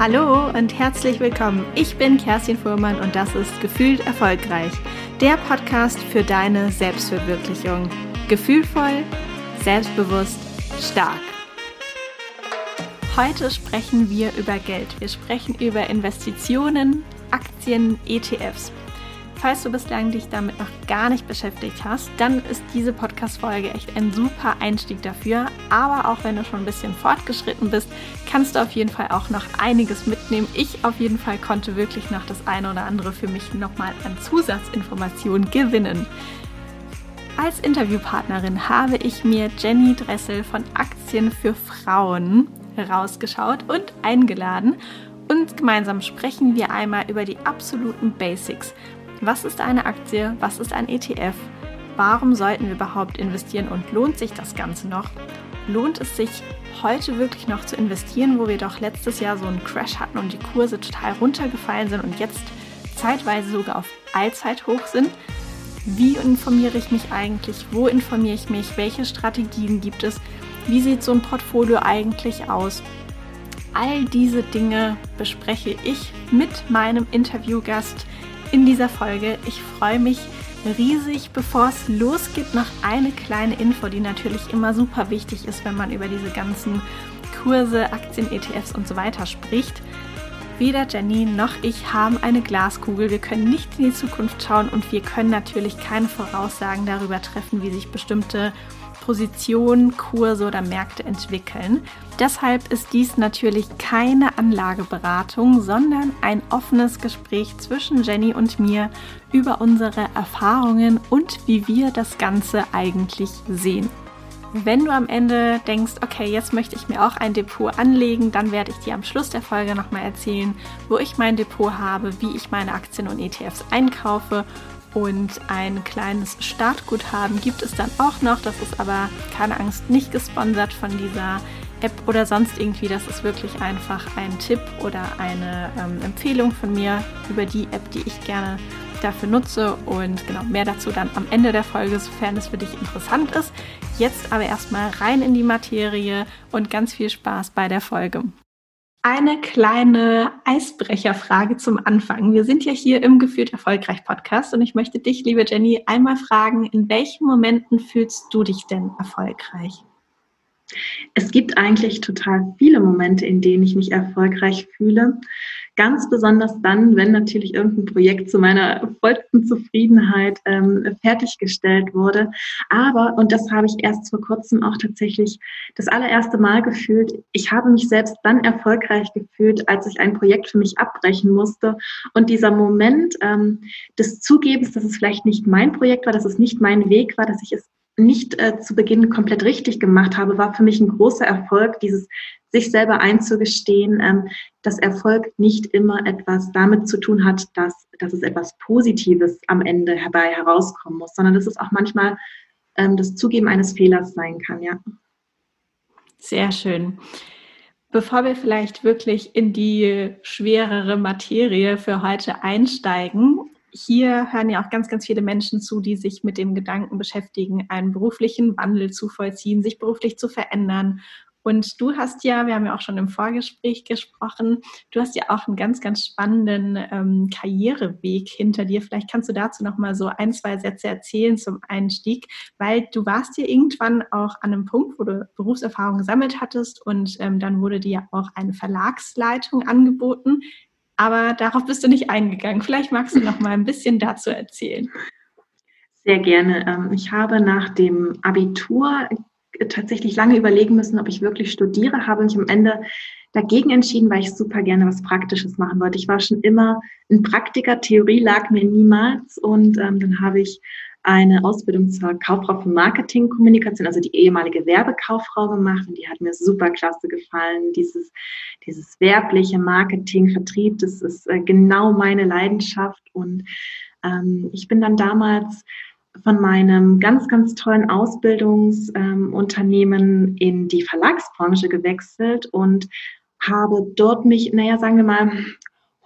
Hallo und herzlich willkommen. Ich bin Kerstin Fuhrmann und das ist Gefühlt Erfolgreich, der Podcast für deine Selbstverwirklichung. Gefühlvoll, selbstbewusst, stark. Heute sprechen wir über Geld. Wir sprechen über Investitionen, Aktien, ETFs. Falls du bislang dich damit noch gar nicht beschäftigt hast, dann ist diese Podcast-Folge echt ein super Einstieg dafür. Aber auch wenn du schon ein bisschen fortgeschritten bist, kannst du auf jeden Fall auch noch einiges mitnehmen. Ich auf jeden Fall konnte wirklich noch das eine oder andere für mich nochmal an Zusatzinformationen gewinnen. Als Interviewpartnerin habe ich mir Jenny Dressel von Aktien für Frauen herausgeschaut und eingeladen. Und gemeinsam sprechen wir einmal über die absoluten Basics. Was ist eine Aktie? Was ist ein ETF? Warum sollten wir überhaupt investieren und lohnt sich das Ganze noch? Lohnt es sich heute wirklich noch zu investieren, wo wir doch letztes Jahr so einen Crash hatten und die Kurse total runtergefallen sind und jetzt zeitweise sogar auf Allzeithoch sind? Wie informiere ich mich eigentlich? Wo informiere ich mich? Welche Strategien gibt es? Wie sieht so ein Portfolio eigentlich aus? All diese Dinge bespreche ich mit meinem Interviewgast in dieser Folge. Ich freue mich riesig. Bevor es losgeht, noch eine kleine Info, die natürlich immer super wichtig ist, wenn man über diese ganzen Kurse, Aktien, ETFs und so weiter spricht. Weder Jenny noch ich haben eine Glaskugel. Wir können nicht in die Zukunft schauen und wir können natürlich keine Voraussagen darüber treffen, wie sich bestimmte Positionen, Kurse oder Märkte entwickeln. Deshalb ist dies natürlich keine Anlageberatung, sondern ein offenes Gespräch zwischen Jenny und mir über unsere Erfahrungen und wie wir das Ganze eigentlich sehen. Wenn du am Ende denkst, okay, jetzt möchte ich mir auch ein Depot anlegen, dann werde ich dir am Schluss der Folge nochmal erzählen, wo ich mein Depot habe, wie ich meine Aktien und ETFs einkaufe und ein kleines Startguthaben gibt es dann auch noch. Das ist aber, keine Angst, nicht gesponsert von dieser App oder sonst irgendwie. Das ist wirklich einfach ein Tipp oder eine ähm, Empfehlung von mir über die App, die ich gerne dafür nutze. Und genau, mehr dazu dann am Ende der Folge, sofern es für dich interessant ist. Jetzt aber erstmal rein in die Materie und ganz viel Spaß bei der Folge. Eine kleine Eisbrecherfrage zum Anfang. Wir sind ja hier im Gefühlt Erfolgreich Podcast und ich möchte dich, liebe Jenny, einmal fragen, in welchen Momenten fühlst du dich denn erfolgreich? Es gibt eigentlich total viele Momente, in denen ich mich erfolgreich fühle. Ganz besonders dann, wenn natürlich irgendein Projekt zu meiner vollsten Zufriedenheit ähm, fertiggestellt wurde. Aber, und das habe ich erst vor kurzem auch tatsächlich das allererste Mal gefühlt, ich habe mich selbst dann erfolgreich gefühlt, als ich ein Projekt für mich abbrechen musste. Und dieser Moment ähm, des Zugebens, dass es vielleicht nicht mein Projekt war, dass es nicht mein Weg war, dass ich es nicht äh, zu Beginn komplett richtig gemacht habe, war für mich ein großer Erfolg, dieses sich selber einzugestehen, ähm, dass Erfolg nicht immer etwas damit zu tun hat, dass, dass es etwas Positives am Ende herbei herauskommen muss, sondern dass es auch manchmal ähm, das Zugeben eines Fehlers sein kann, ja. Sehr schön. Bevor wir vielleicht wirklich in die schwerere Materie für heute einsteigen, hier hören ja auch ganz, ganz viele Menschen zu, die sich mit dem Gedanken beschäftigen, einen beruflichen Wandel zu vollziehen, sich beruflich zu verändern und du hast ja, wir haben ja auch schon im Vorgespräch gesprochen, du hast ja auch einen ganz, ganz spannenden ähm, Karriereweg hinter dir. Vielleicht kannst du dazu noch mal so ein, zwei Sätze erzählen zum Einstieg, weil du warst ja irgendwann auch an einem Punkt, wo du Berufserfahrung gesammelt hattest und ähm, dann wurde dir auch eine Verlagsleitung angeboten. Aber darauf bist du nicht eingegangen. Vielleicht magst du noch mal ein bisschen dazu erzählen. Sehr gerne. Ähm, ich habe nach dem Abitur tatsächlich lange überlegen müssen, ob ich wirklich studiere, habe mich am Ende dagegen entschieden, weil ich super gerne was Praktisches machen wollte. Ich war schon immer ein Praktiker, Theorie lag mir niemals und ähm, dann habe ich eine Ausbildung zur Kauffrau für Marketingkommunikation, also die ehemalige Werbekauffrau gemacht und die hat mir super klasse gefallen. Dieses, dieses werbliche Marketing, Vertrieb, das ist äh, genau meine Leidenschaft und ähm, ich bin dann damals von meinem ganz, ganz tollen Ausbildungsunternehmen ähm, in die Verlagsbranche gewechselt und habe dort mich, naja, sagen wir mal,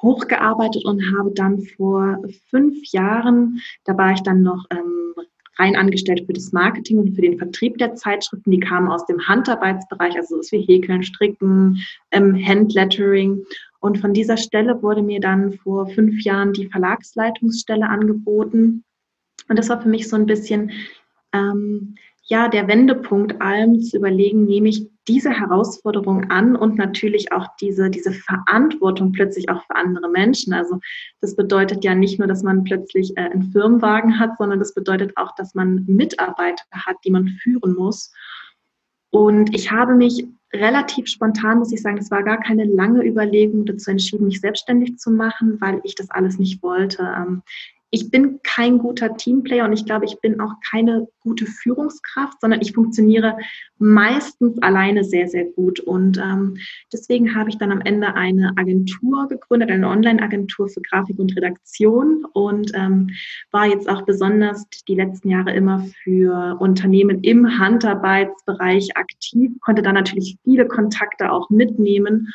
hochgearbeitet und habe dann vor fünf Jahren, da war ich dann noch ähm, rein angestellt für das Marketing und für den Vertrieb der Zeitschriften. Die kamen aus dem Handarbeitsbereich, also so wie Häkeln, Stricken, ähm, Handlettering Und von dieser Stelle wurde mir dann vor fünf Jahren die Verlagsleitungsstelle angeboten. Und das war für mich so ein bisschen, ähm, ja, der Wendepunkt allem zu überlegen, nehme ich diese Herausforderung an und natürlich auch diese, diese Verantwortung plötzlich auch für andere Menschen. Also das bedeutet ja nicht nur, dass man plötzlich äh, einen Firmenwagen hat, sondern das bedeutet auch, dass man Mitarbeiter hat, die man führen muss. Und ich habe mich relativ spontan, muss ich sagen, es war gar keine lange Überlegung dazu entschieden, mich selbstständig zu machen, weil ich das alles nicht wollte. Ich bin kein guter Teamplayer und ich glaube, ich bin auch keine gute Führungskraft, sondern ich funktioniere meistens alleine sehr, sehr gut. Und ähm, deswegen habe ich dann am Ende eine Agentur gegründet, eine Online-Agentur für Grafik und Redaktion und ähm, war jetzt auch besonders die letzten Jahre immer für Unternehmen im Handarbeitsbereich aktiv, konnte da natürlich viele Kontakte auch mitnehmen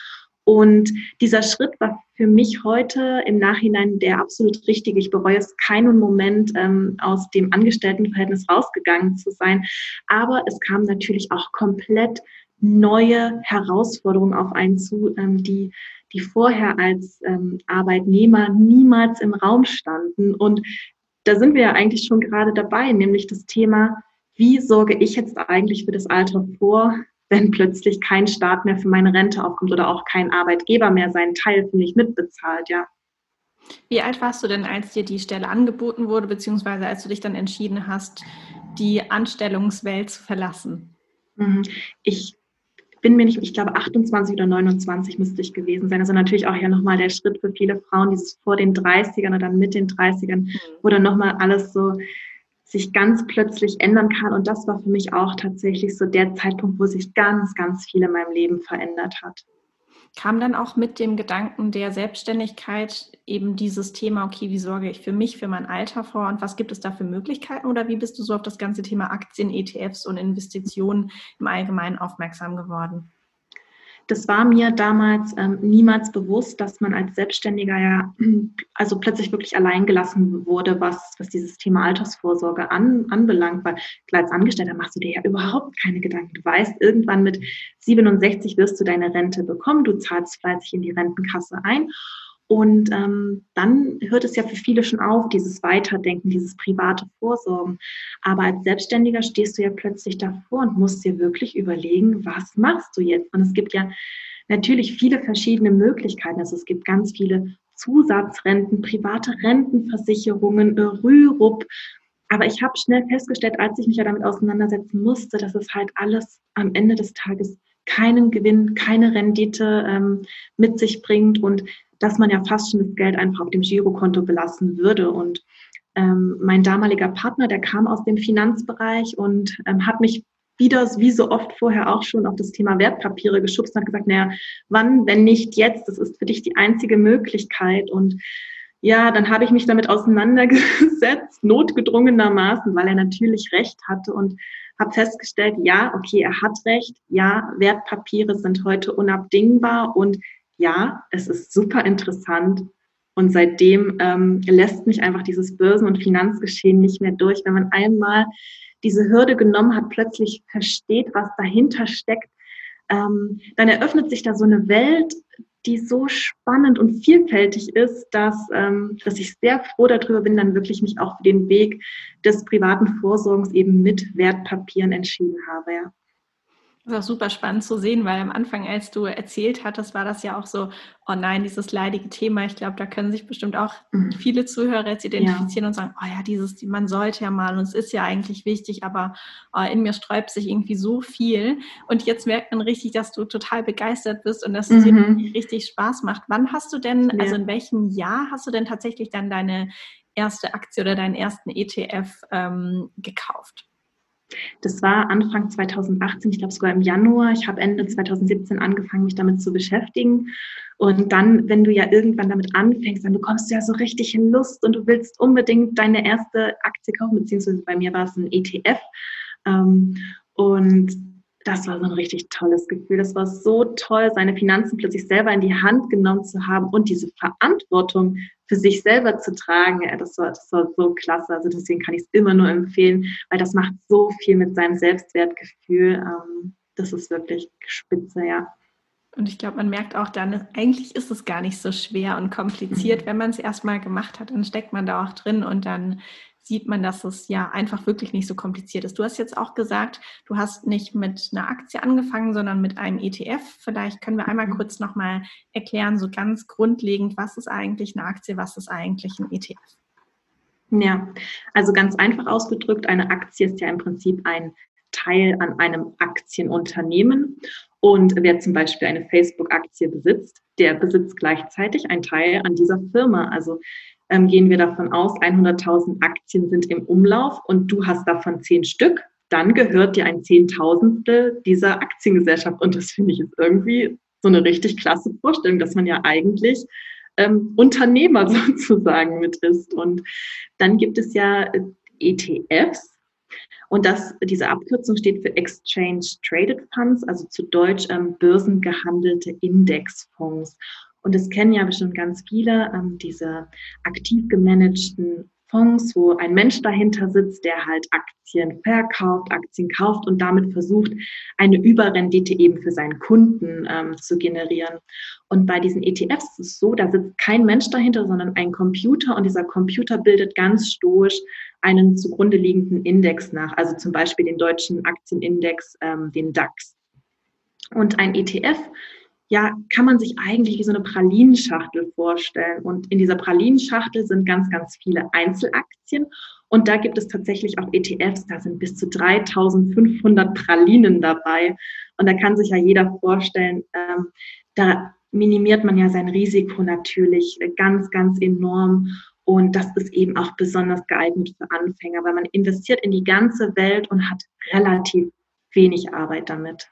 und dieser Schritt war für mich heute im Nachhinein der absolut richtige. Ich bereue es keinen Moment, ähm, aus dem Angestelltenverhältnis rausgegangen zu sein. Aber es kam natürlich auch komplett neue Herausforderungen auf einen zu, ähm, die, die vorher als ähm, Arbeitnehmer niemals im Raum standen. Und da sind wir ja eigentlich schon gerade dabei, nämlich das Thema, wie sorge ich jetzt eigentlich für das Alter vor? Wenn plötzlich kein Staat mehr für meine Rente aufkommt oder auch kein Arbeitgeber mehr seinen Teil für mich mitbezahlt, ja. Wie alt warst du denn, als dir die Stelle angeboten wurde, beziehungsweise als du dich dann entschieden hast, die Anstellungswelt zu verlassen? Mhm. Ich bin mir nicht, ich glaube 28 oder 29 müsste ich gewesen sein. Also natürlich auch ja nochmal der Schritt für viele Frauen, dieses vor den 30ern oder dann mit den 30ern, mhm. wo dann nochmal alles so sich ganz plötzlich ändern kann. Und das war für mich auch tatsächlich so der Zeitpunkt, wo sich ganz, ganz viel in meinem Leben verändert hat. Kam dann auch mit dem Gedanken der Selbstständigkeit eben dieses Thema, okay, wie sorge ich für mich, für mein Alter vor und was gibt es da für Möglichkeiten oder wie bist du so auf das ganze Thema Aktien, ETFs und Investitionen im Allgemeinen aufmerksam geworden? Das war mir damals ähm, niemals bewusst, dass man als Selbstständiger ja also plötzlich wirklich allein gelassen wurde, was, was dieses Thema Altersvorsorge an, anbelangt. Weil klar, als Angestellter machst du dir ja überhaupt keine Gedanken. Du weißt, irgendwann mit 67 wirst du deine Rente bekommen, du zahlst fleißig in die Rentenkasse ein und ähm, dann hört es ja für viele schon auf, dieses Weiterdenken, dieses private Vorsorgen. Aber als Selbstständiger stehst du ja plötzlich davor und musst dir wirklich überlegen, was machst du jetzt? Und es gibt ja natürlich viele verschiedene Möglichkeiten. Also es gibt ganz viele Zusatzrenten, private Rentenversicherungen, Rürup. Aber ich habe schnell festgestellt, als ich mich ja damit auseinandersetzen musste, dass es halt alles am Ende des Tages keinen Gewinn, keine Rendite ähm, mit sich bringt und dass man ja fast schon das Geld einfach auf dem Girokonto belassen würde. Und ähm, mein damaliger Partner, der kam aus dem Finanzbereich und ähm, hat mich wieder, wie so oft vorher auch schon, auf das Thema Wertpapiere geschubst und hat gesagt, naja, wann, wenn nicht jetzt? Das ist für dich die einzige Möglichkeit. Und ja, dann habe ich mich damit auseinandergesetzt, notgedrungenermaßen, weil er natürlich recht hatte und habe festgestellt, ja, okay, er hat recht, ja, Wertpapiere sind heute unabdingbar und ja, es ist super interessant. Und seitdem ähm, lässt mich einfach dieses Börsen- und Finanzgeschehen nicht mehr durch. Wenn man einmal diese Hürde genommen hat, plötzlich versteht, was dahinter steckt, ähm, dann eröffnet sich da so eine Welt, die so spannend und vielfältig ist, dass, ähm, dass ich sehr froh darüber bin, dann wirklich mich auch für den Weg des privaten Vorsorgens eben mit Wertpapieren entschieden habe. Ja. Das ist auch super spannend zu sehen, weil am Anfang, als du erzählt hattest, war das ja auch so, oh nein, dieses leidige Thema. Ich glaube, da können sich bestimmt auch mhm. viele Zuhörer jetzt identifizieren ja. und sagen, oh ja, dieses, man sollte ja mal und es ist ja eigentlich wichtig, aber oh, in mir sträubt sich irgendwie so viel. Und jetzt merkt man richtig, dass du total begeistert bist und dass es mhm. dir richtig Spaß macht. Wann hast du denn, ja. also in welchem Jahr hast du denn tatsächlich dann deine erste Aktie oder deinen ersten ETF ähm, gekauft? Das war Anfang 2018, ich glaube sogar im Januar. Ich habe Ende 2017 angefangen, mich damit zu beschäftigen. Und dann, wenn du ja irgendwann damit anfängst, dann bekommst du ja so richtig Lust und du willst unbedingt deine erste Aktie kaufen, beziehungsweise bei mir war es ein ETF. Ähm, und das war so ein richtig tolles Gefühl. Das war so toll, seine Finanzen plötzlich selber in die Hand genommen zu haben und diese Verantwortung für sich selber zu tragen. Das war, das war so klasse. Also deswegen kann ich es immer nur empfehlen, weil das macht so viel mit seinem Selbstwertgefühl. Ähm, das ist wirklich spitze, ja. Und ich glaube, man merkt auch dann, eigentlich ist es gar nicht so schwer und kompliziert, mhm. wenn man es erstmal gemacht hat. Dann steckt man da auch drin und dann sieht man, dass es ja einfach wirklich nicht so kompliziert ist. Du hast jetzt auch gesagt, du hast nicht mit einer Aktie angefangen, sondern mit einem ETF. Vielleicht können wir einmal mhm. kurz nochmal erklären, so ganz grundlegend, was ist eigentlich eine Aktie, was ist eigentlich ein ETF? Ja, also ganz einfach ausgedrückt, eine Aktie ist ja im Prinzip ein Teil an einem Aktienunternehmen. Und wer zum Beispiel eine Facebook-Aktie besitzt, der besitzt gleichzeitig einen Teil an dieser Firma. Also ähm, gehen wir davon aus, 100.000 Aktien sind im Umlauf und du hast davon zehn Stück, dann gehört dir ein Zehntausendstel dieser Aktiengesellschaft. Und das finde ich ist irgendwie so eine richtig klasse Vorstellung, dass man ja eigentlich ähm, Unternehmer sozusagen mit ist. Und dann gibt es ja äh, ETFs. Und das, diese Abkürzung steht für Exchange Traded Funds, also zu Deutsch ähm, börsengehandelte Indexfonds. Und es kennen ja bestimmt ganz viele, ähm, diese aktiv gemanagten Fonds, wo ein Mensch dahinter sitzt, der halt Aktien verkauft, Aktien kauft und damit versucht, eine Überrendite eben für seinen Kunden ähm, zu generieren. Und bei diesen ETFs ist es so, da sitzt kein Mensch dahinter, sondern ein Computer und dieser Computer bildet ganz stoisch einen zugrunde liegenden Index nach, also zum Beispiel den deutschen Aktienindex, ähm, den DAX. Und ein ETF ja, kann man sich eigentlich wie so eine Pralinenschachtel vorstellen. Und in dieser Pralinenschachtel sind ganz, ganz viele Einzelaktien. Und da gibt es tatsächlich auch ETFs, da sind bis zu 3500 Pralinen dabei. Und da kann sich ja jeder vorstellen, ähm, da minimiert man ja sein Risiko natürlich ganz, ganz enorm. Und das ist eben auch besonders geeignet für Anfänger, weil man investiert in die ganze Welt und hat relativ wenig Arbeit damit.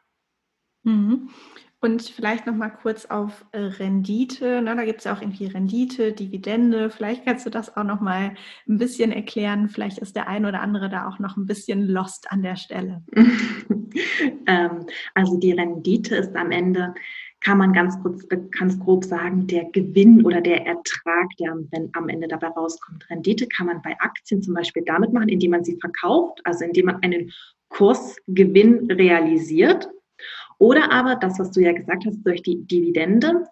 Mhm. Und vielleicht noch mal kurz auf äh, Rendite. Ne? Da gibt es ja auch irgendwie Rendite, Dividende. Vielleicht kannst du das auch noch mal ein bisschen erklären. Vielleicht ist der ein oder andere da auch noch ein bisschen lost an der Stelle. ähm, also die Rendite ist am Ende, kann man ganz, kurz, ganz grob sagen, der Gewinn oder der Ertrag, der am Ende dabei rauskommt. Rendite kann man bei Aktien zum Beispiel damit machen, indem man sie verkauft, also indem man einen Kursgewinn realisiert oder aber das, was du ja gesagt hast, durch die Dividende.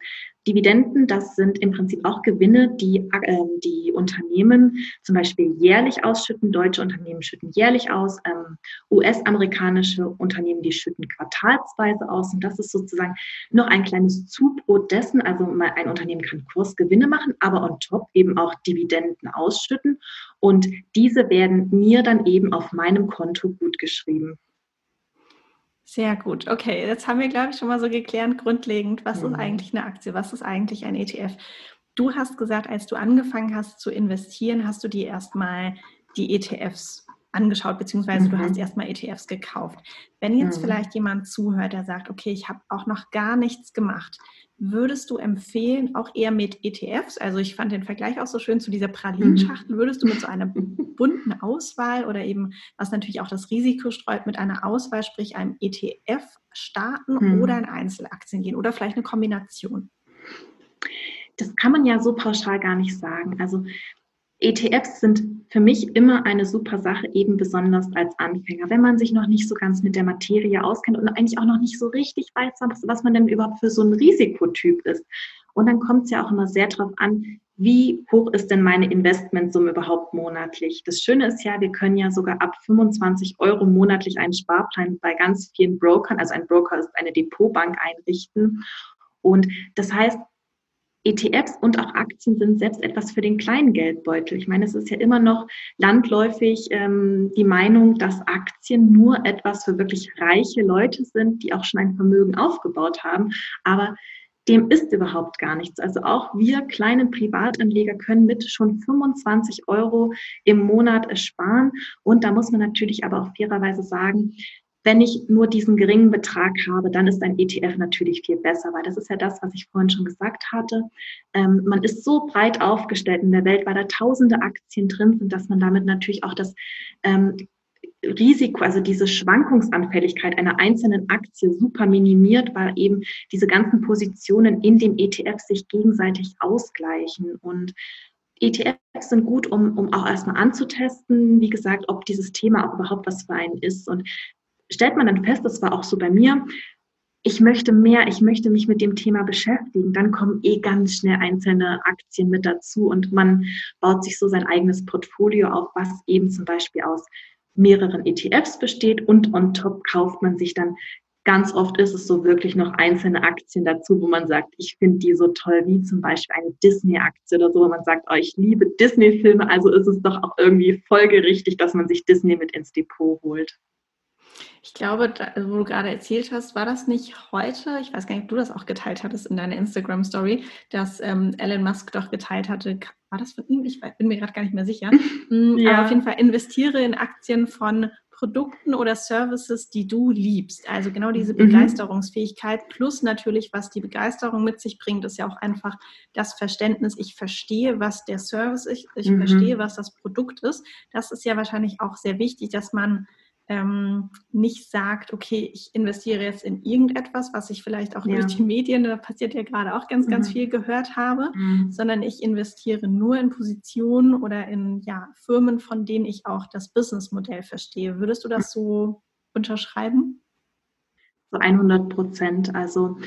Dividenden, das sind im Prinzip auch Gewinne, die äh, die Unternehmen zum Beispiel jährlich ausschütten. Deutsche Unternehmen schütten jährlich aus, ähm, US-amerikanische Unternehmen, die schütten quartalsweise aus. Und das ist sozusagen noch ein kleines Zubrot dessen. Also ein Unternehmen kann Kursgewinne machen, aber on top eben auch Dividenden ausschütten. Und diese werden mir dann eben auf meinem Konto gut geschrieben. Sehr gut. Okay, jetzt haben wir, glaube ich, schon mal so geklärt, grundlegend, was mhm. ist eigentlich eine Aktie, was ist eigentlich ein ETF. Du hast gesagt, als du angefangen hast zu investieren, hast du dir erstmal die ETFs angeschaut, beziehungsweise mhm. du hast erstmal ETFs gekauft. Wenn jetzt mhm. vielleicht jemand zuhört, der sagt, okay, ich habe auch noch gar nichts gemacht, würdest du empfehlen, auch eher mit ETFs? Also ich fand den Vergleich auch so schön zu dieser Pralinschachtel. Mhm. Würdest du mit so einer bunten Auswahl oder eben, was natürlich auch das Risiko streut, mit einer Auswahl, sprich einem ETF starten mhm. oder in Einzelaktien gehen oder vielleicht eine Kombination? Das kann man ja so pauschal gar nicht sagen. Also ETFs sind für mich immer eine super Sache, eben besonders als Anfänger, wenn man sich noch nicht so ganz mit der Materie auskennt und eigentlich auch noch nicht so richtig weiß, was, was man denn überhaupt für so ein Risikotyp ist. Und dann kommt es ja auch immer sehr darauf an, wie hoch ist denn meine Investmentsumme überhaupt monatlich? Das Schöne ist ja, wir können ja sogar ab 25 Euro monatlich einen Sparplan bei ganz vielen Brokern, also ein Broker ist eine Depotbank einrichten. Und das heißt, ETFs und auch Aktien sind selbst etwas für den kleinen Geldbeutel. Ich meine, es ist ja immer noch landläufig ähm, die Meinung, dass Aktien nur etwas für wirklich reiche Leute sind, die auch schon ein Vermögen aufgebaut haben. Aber dem ist überhaupt gar nichts. Also auch wir kleinen Privatanleger können mit schon 25 Euro im Monat sparen. Und da muss man natürlich aber auch fairerweise sagen, wenn ich nur diesen geringen Betrag habe, dann ist ein ETF natürlich viel besser, weil das ist ja das, was ich vorhin schon gesagt hatte. Ähm, man ist so breit aufgestellt in der Welt, weil da tausende Aktien drin sind, dass man damit natürlich auch das ähm, Risiko, also diese Schwankungsanfälligkeit einer einzelnen Aktie super minimiert, weil eben diese ganzen Positionen in dem ETF sich gegenseitig ausgleichen. Und ETFs sind gut, um, um auch erstmal anzutesten, wie gesagt, ob dieses Thema auch überhaupt was für einen ist. Und stellt man dann fest, das war auch so bei mir, ich möchte mehr, ich möchte mich mit dem Thema beschäftigen, dann kommen eh ganz schnell einzelne Aktien mit dazu und man baut sich so sein eigenes Portfolio auf, was eben zum Beispiel aus mehreren ETFs besteht und on top kauft man sich dann ganz oft ist es so wirklich noch einzelne Aktien dazu, wo man sagt, ich finde die so toll, wie zum Beispiel eine Disney-Aktie oder so, wo man sagt, oh, ich liebe Disney-Filme, also ist es doch auch irgendwie folgerichtig, dass man sich Disney mit ins Depot holt. Ich glaube, da, also wo du gerade erzählt hast, war das nicht heute, ich weiß gar nicht, ob du das auch geteilt hattest in deiner Instagram-Story, dass ähm, Elon Musk doch geteilt hatte, war das von ihm? Ich bin mir gerade gar nicht mehr sicher. Mm, ja. Aber auf jeden Fall investiere in Aktien von Produkten oder Services, die du liebst. Also genau diese mhm. Begeisterungsfähigkeit plus natürlich, was die Begeisterung mit sich bringt, ist ja auch einfach das Verständnis, ich verstehe, was der Service ist, ich mhm. verstehe, was das Produkt ist. Das ist ja wahrscheinlich auch sehr wichtig, dass man ähm, nicht sagt, okay, ich investiere jetzt in irgendetwas, was ich vielleicht auch ja. durch die Medien, da passiert ja gerade auch ganz, ganz mhm. viel gehört habe, mhm. sondern ich investiere nur in Positionen oder in ja, Firmen, von denen ich auch das Businessmodell verstehe. Würdest du das so unterschreiben? So 100 Prozent. Also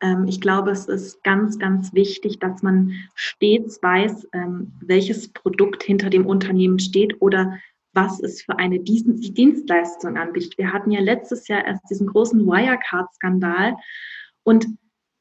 ähm, ich glaube, es ist ganz, ganz wichtig, dass man stets weiß, ähm, welches Produkt hinter dem Unternehmen steht oder was es für eine Dienstleistung anbietet. Wir hatten ja letztes Jahr erst diesen großen Wirecard-Skandal und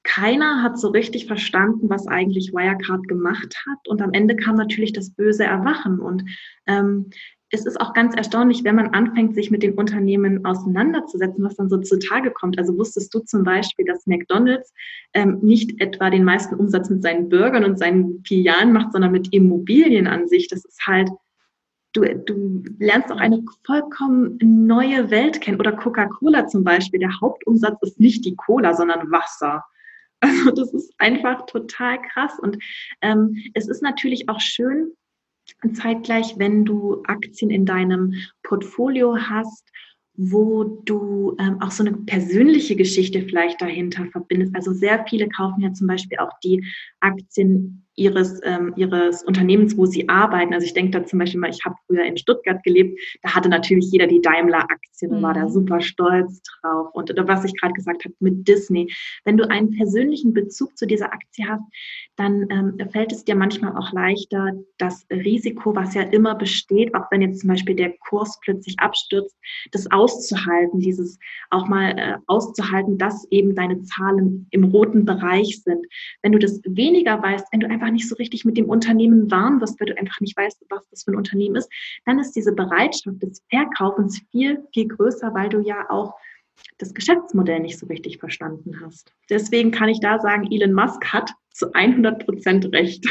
keiner hat so richtig verstanden, was eigentlich Wirecard gemacht hat. Und am Ende kam natürlich das böse Erwachen. Und ähm, es ist auch ganz erstaunlich, wenn man anfängt, sich mit den Unternehmen auseinanderzusetzen, was dann so zutage kommt. Also wusstest du zum Beispiel, dass McDonald's ähm, nicht etwa den meisten Umsatz mit seinen Burgern und seinen Filialen macht, sondern mit Immobilien an sich. Das ist halt Du, du lernst auch eine vollkommen neue Welt kennen. Oder Coca-Cola zum Beispiel. Der Hauptumsatz ist nicht die Cola, sondern Wasser. Also das ist einfach total krass. Und ähm, es ist natürlich auch schön, zeitgleich, wenn du Aktien in deinem Portfolio hast, wo du ähm, auch so eine persönliche Geschichte vielleicht dahinter verbindest. Also sehr viele kaufen ja zum Beispiel auch die Aktien ihres, ähm, ihres Unternehmens, wo sie arbeiten. Also ich denke da zum Beispiel mal, ich habe früher in Stuttgart gelebt, da hatte natürlich jeder die Daimler-Aktien und mhm. war da mhm. super stolz drauf. Und oder was ich gerade gesagt habe mit Disney. Wenn du einen persönlichen Bezug zu dieser Aktie hast, dann ähm, fällt es dir manchmal auch leichter, das Risiko, was ja immer besteht, auch wenn jetzt zum Beispiel der Kurs plötzlich abstürzt, das auszuhalten, dieses auch mal äh, auszuhalten, dass eben deine Zahlen im roten Bereich sind. Wenn du das weniger weißt, wenn du einfach einfach nicht so richtig mit dem Unternehmen warm wirst, weil du einfach nicht weißt, was das für ein Unternehmen ist, dann ist diese Bereitschaft des Verkaufens viel, viel größer, weil du ja auch das Geschäftsmodell nicht so richtig verstanden hast. Deswegen kann ich da sagen, Elon Musk hat zu 100 Prozent recht.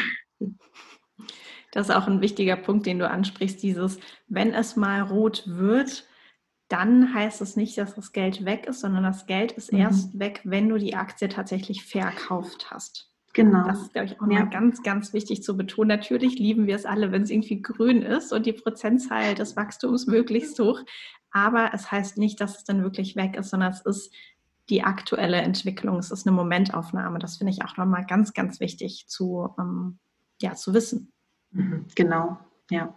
Das ist auch ein wichtiger Punkt, den du ansprichst, dieses, wenn es mal rot wird, dann heißt es nicht, dass das Geld weg ist, sondern das Geld ist mhm. erst weg, wenn du die Aktie tatsächlich verkauft hast. Genau. Das ist, glaube ich, auch ja. mal ganz, ganz wichtig zu betonen. Natürlich lieben wir es alle, wenn es irgendwie grün ist und die Prozentzahl des Wachstums möglichst hoch. Aber es heißt nicht, dass es dann wirklich weg ist, sondern es ist die aktuelle Entwicklung. Es ist eine Momentaufnahme. Das finde ich auch nochmal ganz, ganz wichtig zu, ähm, ja, zu wissen. Mhm. Genau, ja.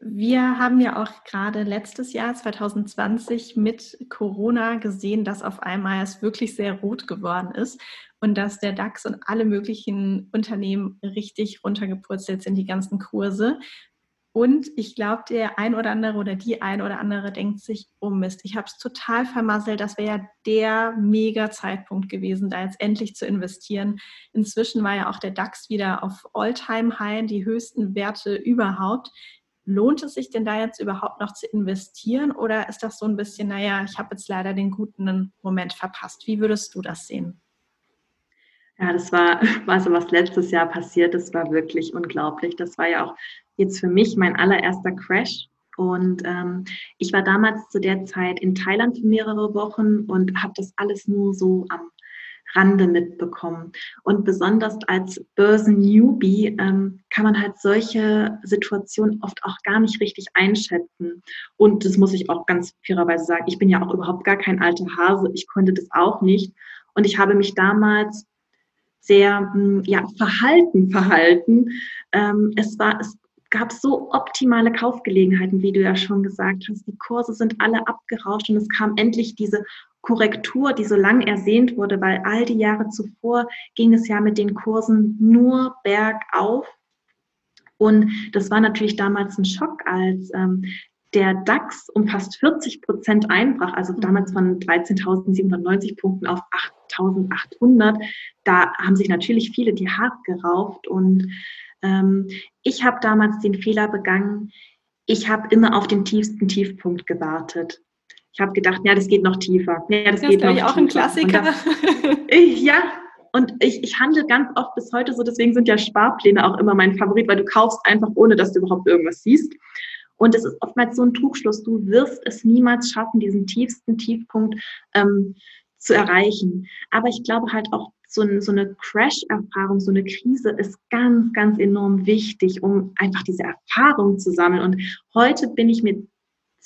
Wir haben ja auch gerade letztes Jahr 2020 mit Corona gesehen, dass auf einmal es wirklich sehr rot geworden ist und dass der DAX und alle möglichen Unternehmen richtig runtergepurzelt sind, die ganzen Kurse. Und ich glaube, der ein oder andere oder die ein oder andere denkt sich, oh Mist, ich habe es total vermasselt. Das wäre ja der mega Zeitpunkt gewesen, da jetzt endlich zu investieren. Inzwischen war ja auch der DAX wieder auf All-Time-High, die höchsten Werte überhaupt. Lohnt es sich denn da jetzt überhaupt noch zu investieren oder ist das so ein bisschen, naja, ich habe jetzt leider den guten Moment verpasst? Wie würdest du das sehen? Ja, das war, also was letztes Jahr passiert ist, war wirklich unglaublich. Das war ja auch jetzt für mich mein allererster Crash. Und ähm, ich war damals zu der Zeit in Thailand für mehrere Wochen und habe das alles nur so am Rande mitbekommen. Und besonders als Börsen-Newbie ähm, kann man halt solche Situationen oft auch gar nicht richtig einschätzen. Und das muss ich auch ganz fairerweise sagen. Ich bin ja auch überhaupt gar kein alter Hase. Ich konnte das auch nicht. Und ich habe mich damals sehr hm, ja, verhalten verhalten. Ähm, es war, es gab so optimale Kaufgelegenheiten, wie du ja schon gesagt hast. Die Kurse sind alle abgerauscht und es kam endlich diese Korrektur, die so lang ersehnt wurde, weil all die Jahre zuvor ging es ja mit den Kursen nur bergauf. Und das war natürlich damals ein Schock, als ähm, der DAX um fast 40 Prozent einbrach, also mhm. damals von 13.790 Punkten auf 8.800. Da haben sich natürlich viele die Haare gerauft und ähm, ich habe damals den Fehler begangen, ich habe immer auf den tiefsten Tiefpunkt gewartet. Ich habe gedacht, ja, das geht noch tiefer. Ja, das, das geht noch ich auch tiefer. ein Klassiker. Und ich, ja, und ich, ich handle ganz oft bis heute so, deswegen sind ja Sparpläne auch immer mein Favorit, weil du kaufst einfach, ohne dass du überhaupt irgendwas siehst. Und es ist oftmals so ein Trugschluss. Du wirst es niemals schaffen, diesen tiefsten Tiefpunkt ähm, zu erreichen. Aber ich glaube halt auch, so, ein, so eine Crash-Erfahrung, so eine Krise ist ganz, ganz enorm wichtig, um einfach diese Erfahrung zu sammeln. Und heute bin ich mir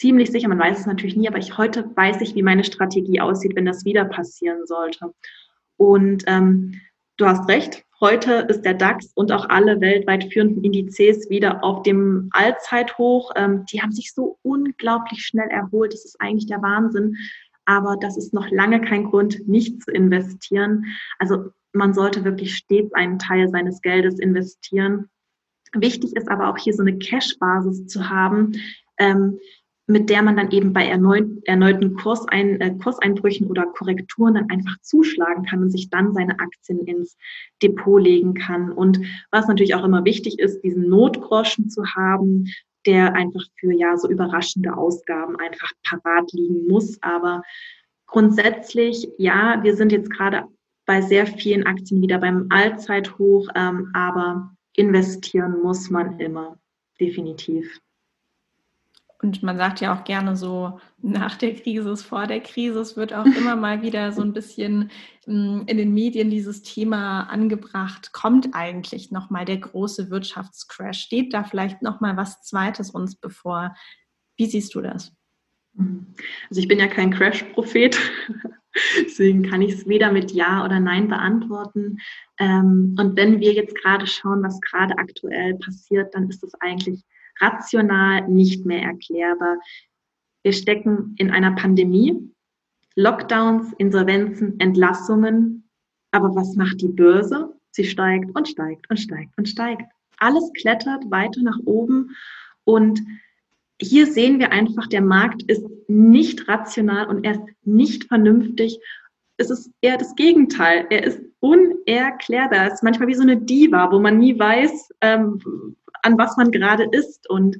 ziemlich sicher, man weiß es natürlich nie, aber ich heute weiß ich, wie meine Strategie aussieht, wenn das wieder passieren sollte. Und ähm, du hast recht, Heute ist der DAX und auch alle weltweit führenden Indizes wieder auf dem Allzeithoch. Ähm, die haben sich so unglaublich schnell erholt. Das ist eigentlich der Wahnsinn. Aber das ist noch lange kein Grund, nicht zu investieren. Also man sollte wirklich stets einen Teil seines Geldes investieren. Wichtig ist aber auch hier so eine Cash-Basis zu haben. Ähm, mit der man dann eben bei erneut, erneuten Kursein, äh, Kurseinbrüchen oder Korrekturen dann einfach zuschlagen kann und sich dann seine Aktien ins Depot legen kann. Und was natürlich auch immer wichtig ist, diesen Notgroschen zu haben, der einfach für ja so überraschende Ausgaben einfach parat liegen muss. Aber grundsätzlich, ja, wir sind jetzt gerade bei sehr vielen Aktien wieder beim Allzeithoch, ähm, aber investieren muss man immer, definitiv. Und man sagt ja auch gerne so, nach der Krise ist vor der Krise. Es wird auch immer mal wieder so ein bisschen hm, in den Medien dieses Thema angebracht. Kommt eigentlich nochmal der große Wirtschaftscrash? Steht da vielleicht nochmal was Zweites uns bevor? Wie siehst du das? Also ich bin ja kein Crash-Prophet, deswegen kann ich es weder mit Ja oder Nein beantworten. Ähm, und wenn wir jetzt gerade schauen, was gerade aktuell passiert, dann ist es eigentlich rational nicht mehr erklärbar. Wir stecken in einer Pandemie, Lockdowns, Insolvenzen, Entlassungen. Aber was macht die Börse? Sie steigt und steigt und steigt und steigt. Alles klettert weiter nach oben und hier sehen wir einfach, der Markt ist nicht rational und er ist nicht vernünftig. Es ist eher das Gegenteil. Er ist unerklärbar. Es ist manchmal wie so eine Diva, wo man nie weiß, ähm, an was man gerade ist. Und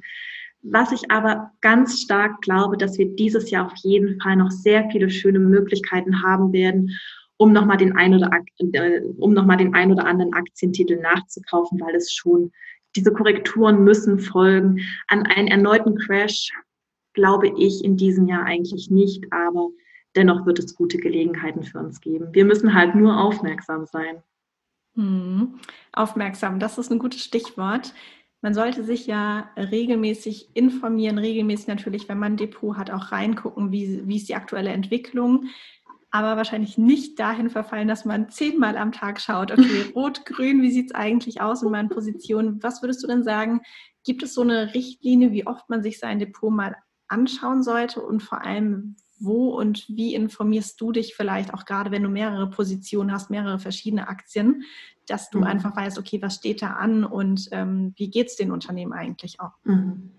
was ich aber ganz stark glaube, dass wir dieses Jahr auf jeden Fall noch sehr viele schöne Möglichkeiten haben werden, um nochmal den ein oder äh, um noch den ein oder anderen Aktientitel nachzukaufen, weil es schon diese Korrekturen müssen folgen. An einen erneuten Crash glaube ich in diesem Jahr eigentlich nicht, aber dennoch wird es gute Gelegenheiten für uns geben. Wir müssen halt nur aufmerksam sein. Hm, aufmerksam, das ist ein gutes Stichwort. Man sollte sich ja regelmäßig informieren, regelmäßig natürlich, wenn man ein Depot hat, auch reingucken, wie, wie ist die aktuelle Entwicklung. Aber wahrscheinlich nicht dahin verfallen, dass man zehnmal am Tag schaut, okay, rot, grün, wie sieht es eigentlich aus in meinen Positionen? Was würdest du denn sagen? Gibt es so eine Richtlinie, wie oft man sich sein Depot mal anschauen sollte und vor allem, wo und wie informierst du dich vielleicht auch gerade, wenn du mehrere Positionen hast, mehrere verschiedene Aktien, dass du mhm. einfach weißt, okay, was steht da an und ähm, wie geht es den Unternehmen eigentlich auch? Mhm.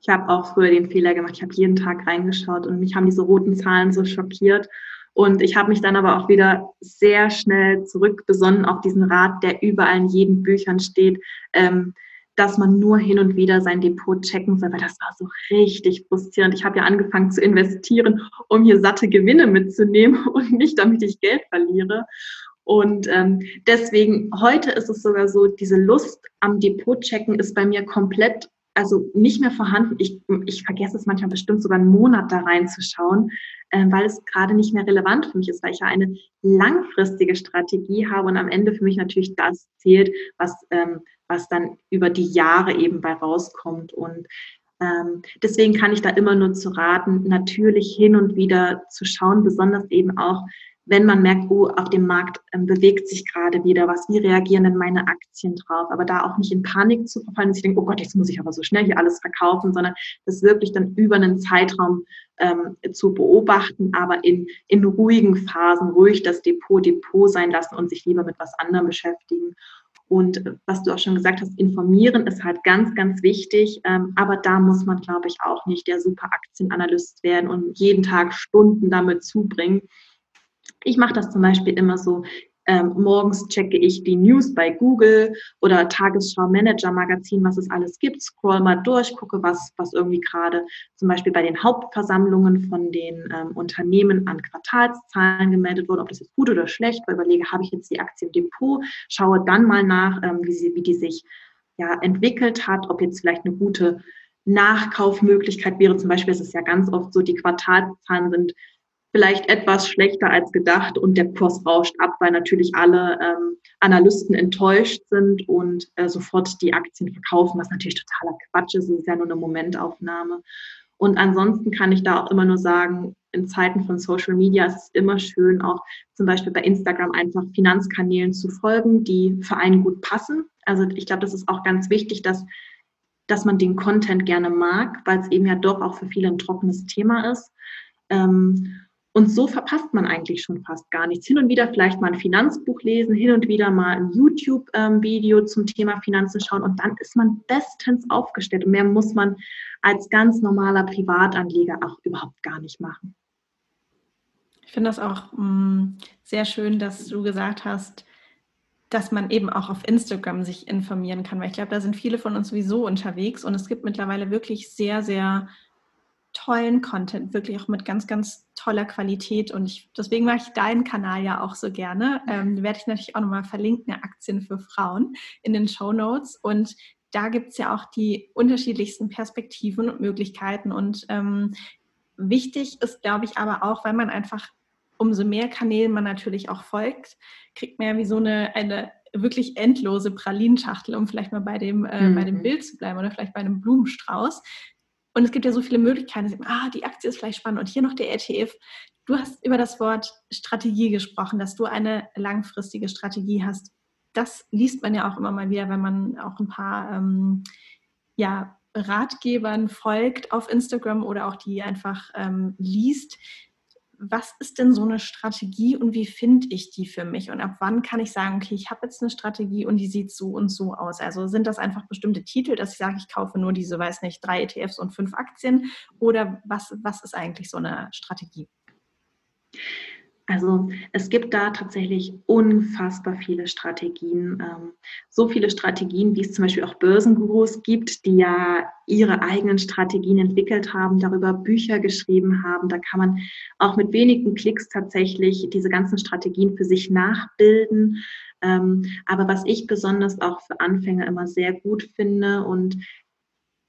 Ich habe auch früher den Fehler gemacht, ich habe jeden Tag reingeschaut und mich haben diese roten Zahlen so schockiert. Und ich habe mich dann aber auch wieder sehr schnell zurückbesonnen auf diesen Rat, der überall in jedem Büchern steht. Ähm, dass man nur hin und wieder sein Depot checken soll, weil das war so richtig frustrierend. Ich habe ja angefangen zu investieren, um hier satte Gewinne mitzunehmen und nicht, damit ich Geld verliere. Und ähm, deswegen, heute ist es sogar so, diese Lust am Depot checken ist bei mir komplett, also nicht mehr vorhanden. Ich, ich vergesse es manchmal bestimmt sogar einen Monat da reinzuschauen, äh, weil es gerade nicht mehr relevant für mich ist, weil ich ja eine langfristige Strategie habe und am Ende für mich natürlich das zählt, was ähm, was dann über die Jahre eben bei rauskommt. Und ähm, deswegen kann ich da immer nur zu raten, natürlich hin und wieder zu schauen, besonders eben auch, wenn man merkt, oh, auf dem Markt ähm, bewegt sich gerade wieder was, wie reagieren denn meine Aktien drauf? Aber da auch nicht in Panik zu verfallen, dass ich denke, oh Gott, jetzt muss ich aber so schnell hier alles verkaufen, sondern das wirklich dann über einen Zeitraum ähm, zu beobachten, aber in, in ruhigen Phasen ruhig das Depot Depot sein lassen und sich lieber mit was anderem beschäftigen. Und was du auch schon gesagt hast, informieren ist halt ganz, ganz wichtig. Ähm, aber da muss man, glaube ich, auch nicht der super Aktienanalyst werden und jeden Tag Stunden damit zubringen. Ich mache das zum Beispiel immer so, ähm, morgens checke ich die News bei Google oder Tagesschau Manager Magazin, was es alles gibt, scroll mal durch, gucke, was, was irgendwie gerade zum Beispiel bei den Hauptversammlungen von den ähm, Unternehmen an Quartalszahlen gemeldet wurde, ob das jetzt gut oder schlecht war, überlege, habe ich jetzt die Aktie im Depot, schaue dann mal nach, ähm, wie, sie, wie die sich ja, entwickelt hat, ob jetzt vielleicht eine gute Nachkaufmöglichkeit wäre. Zum Beispiel ist es ja ganz oft so, die Quartalszahlen sind vielleicht etwas schlechter als gedacht und der Kurs rauscht ab, weil natürlich alle ähm, Analysten enttäuscht sind und äh, sofort die Aktien verkaufen, was natürlich totaler Quatsch ist. Es ist ja nur eine Momentaufnahme. Und ansonsten kann ich da auch immer nur sagen, in Zeiten von Social Media ist es immer schön, auch zum Beispiel bei Instagram einfach Finanzkanälen zu folgen, die für einen gut passen. Also ich glaube, das ist auch ganz wichtig, dass, dass man den Content gerne mag, weil es eben ja doch auch für viele ein trockenes Thema ist. Ähm, und so verpasst man eigentlich schon fast gar nichts. Hin und wieder vielleicht mal ein Finanzbuch lesen, hin und wieder mal ein YouTube-Video zum Thema Finanzen schauen und dann ist man bestens aufgestellt. Und mehr muss man als ganz normaler Privatanleger auch überhaupt gar nicht machen. Ich finde das auch mh, mm, sehr schön, dass du gesagt hast, dass man eben auch auf Instagram sich informieren kann, weil ich glaube, da sind viele von uns sowieso unterwegs und es gibt mittlerweile wirklich sehr, sehr tollen Content, wirklich auch mit ganz, ganz toller Qualität. Und ich, deswegen mache ich deinen Kanal ja auch so gerne. Ähm, werde ich natürlich auch nochmal verlinken, Aktien für Frauen in den Show Notes. Und da gibt es ja auch die unterschiedlichsten Perspektiven und Möglichkeiten. Und ähm, wichtig ist, glaube ich, aber auch, weil man einfach umso mehr Kanälen man natürlich auch folgt, kriegt man ja wie so eine, eine wirklich endlose Pralinschachtel, um vielleicht mal bei dem, äh, mhm. bei dem mhm. Bild zu bleiben oder vielleicht bei einem Blumenstrauß. Und es gibt ja so viele Möglichkeiten. Ah, die Aktie ist vielleicht spannend und hier noch der ETF. Du hast über das Wort Strategie gesprochen, dass du eine langfristige Strategie hast. Das liest man ja auch immer mal wieder, wenn man auch ein paar ähm, ja, Ratgebern folgt auf Instagram oder auch die einfach ähm, liest was ist denn so eine Strategie und wie finde ich die für mich? Und ab wann kann ich sagen, okay, ich habe jetzt eine Strategie und die sieht so und so aus? Also sind das einfach bestimmte Titel, dass ich sage, ich kaufe nur diese, weiß nicht, drei ETFs und fünf Aktien? Oder was, was ist eigentlich so eine Strategie? Also es gibt da tatsächlich unfassbar viele Strategien. Ähm, so viele Strategien, wie es zum Beispiel auch Börsengurus gibt, die ja ihre eigenen Strategien entwickelt haben, darüber Bücher geschrieben haben. Da kann man auch mit wenigen Klicks tatsächlich diese ganzen Strategien für sich nachbilden. Ähm, aber was ich besonders auch für Anfänger immer sehr gut finde und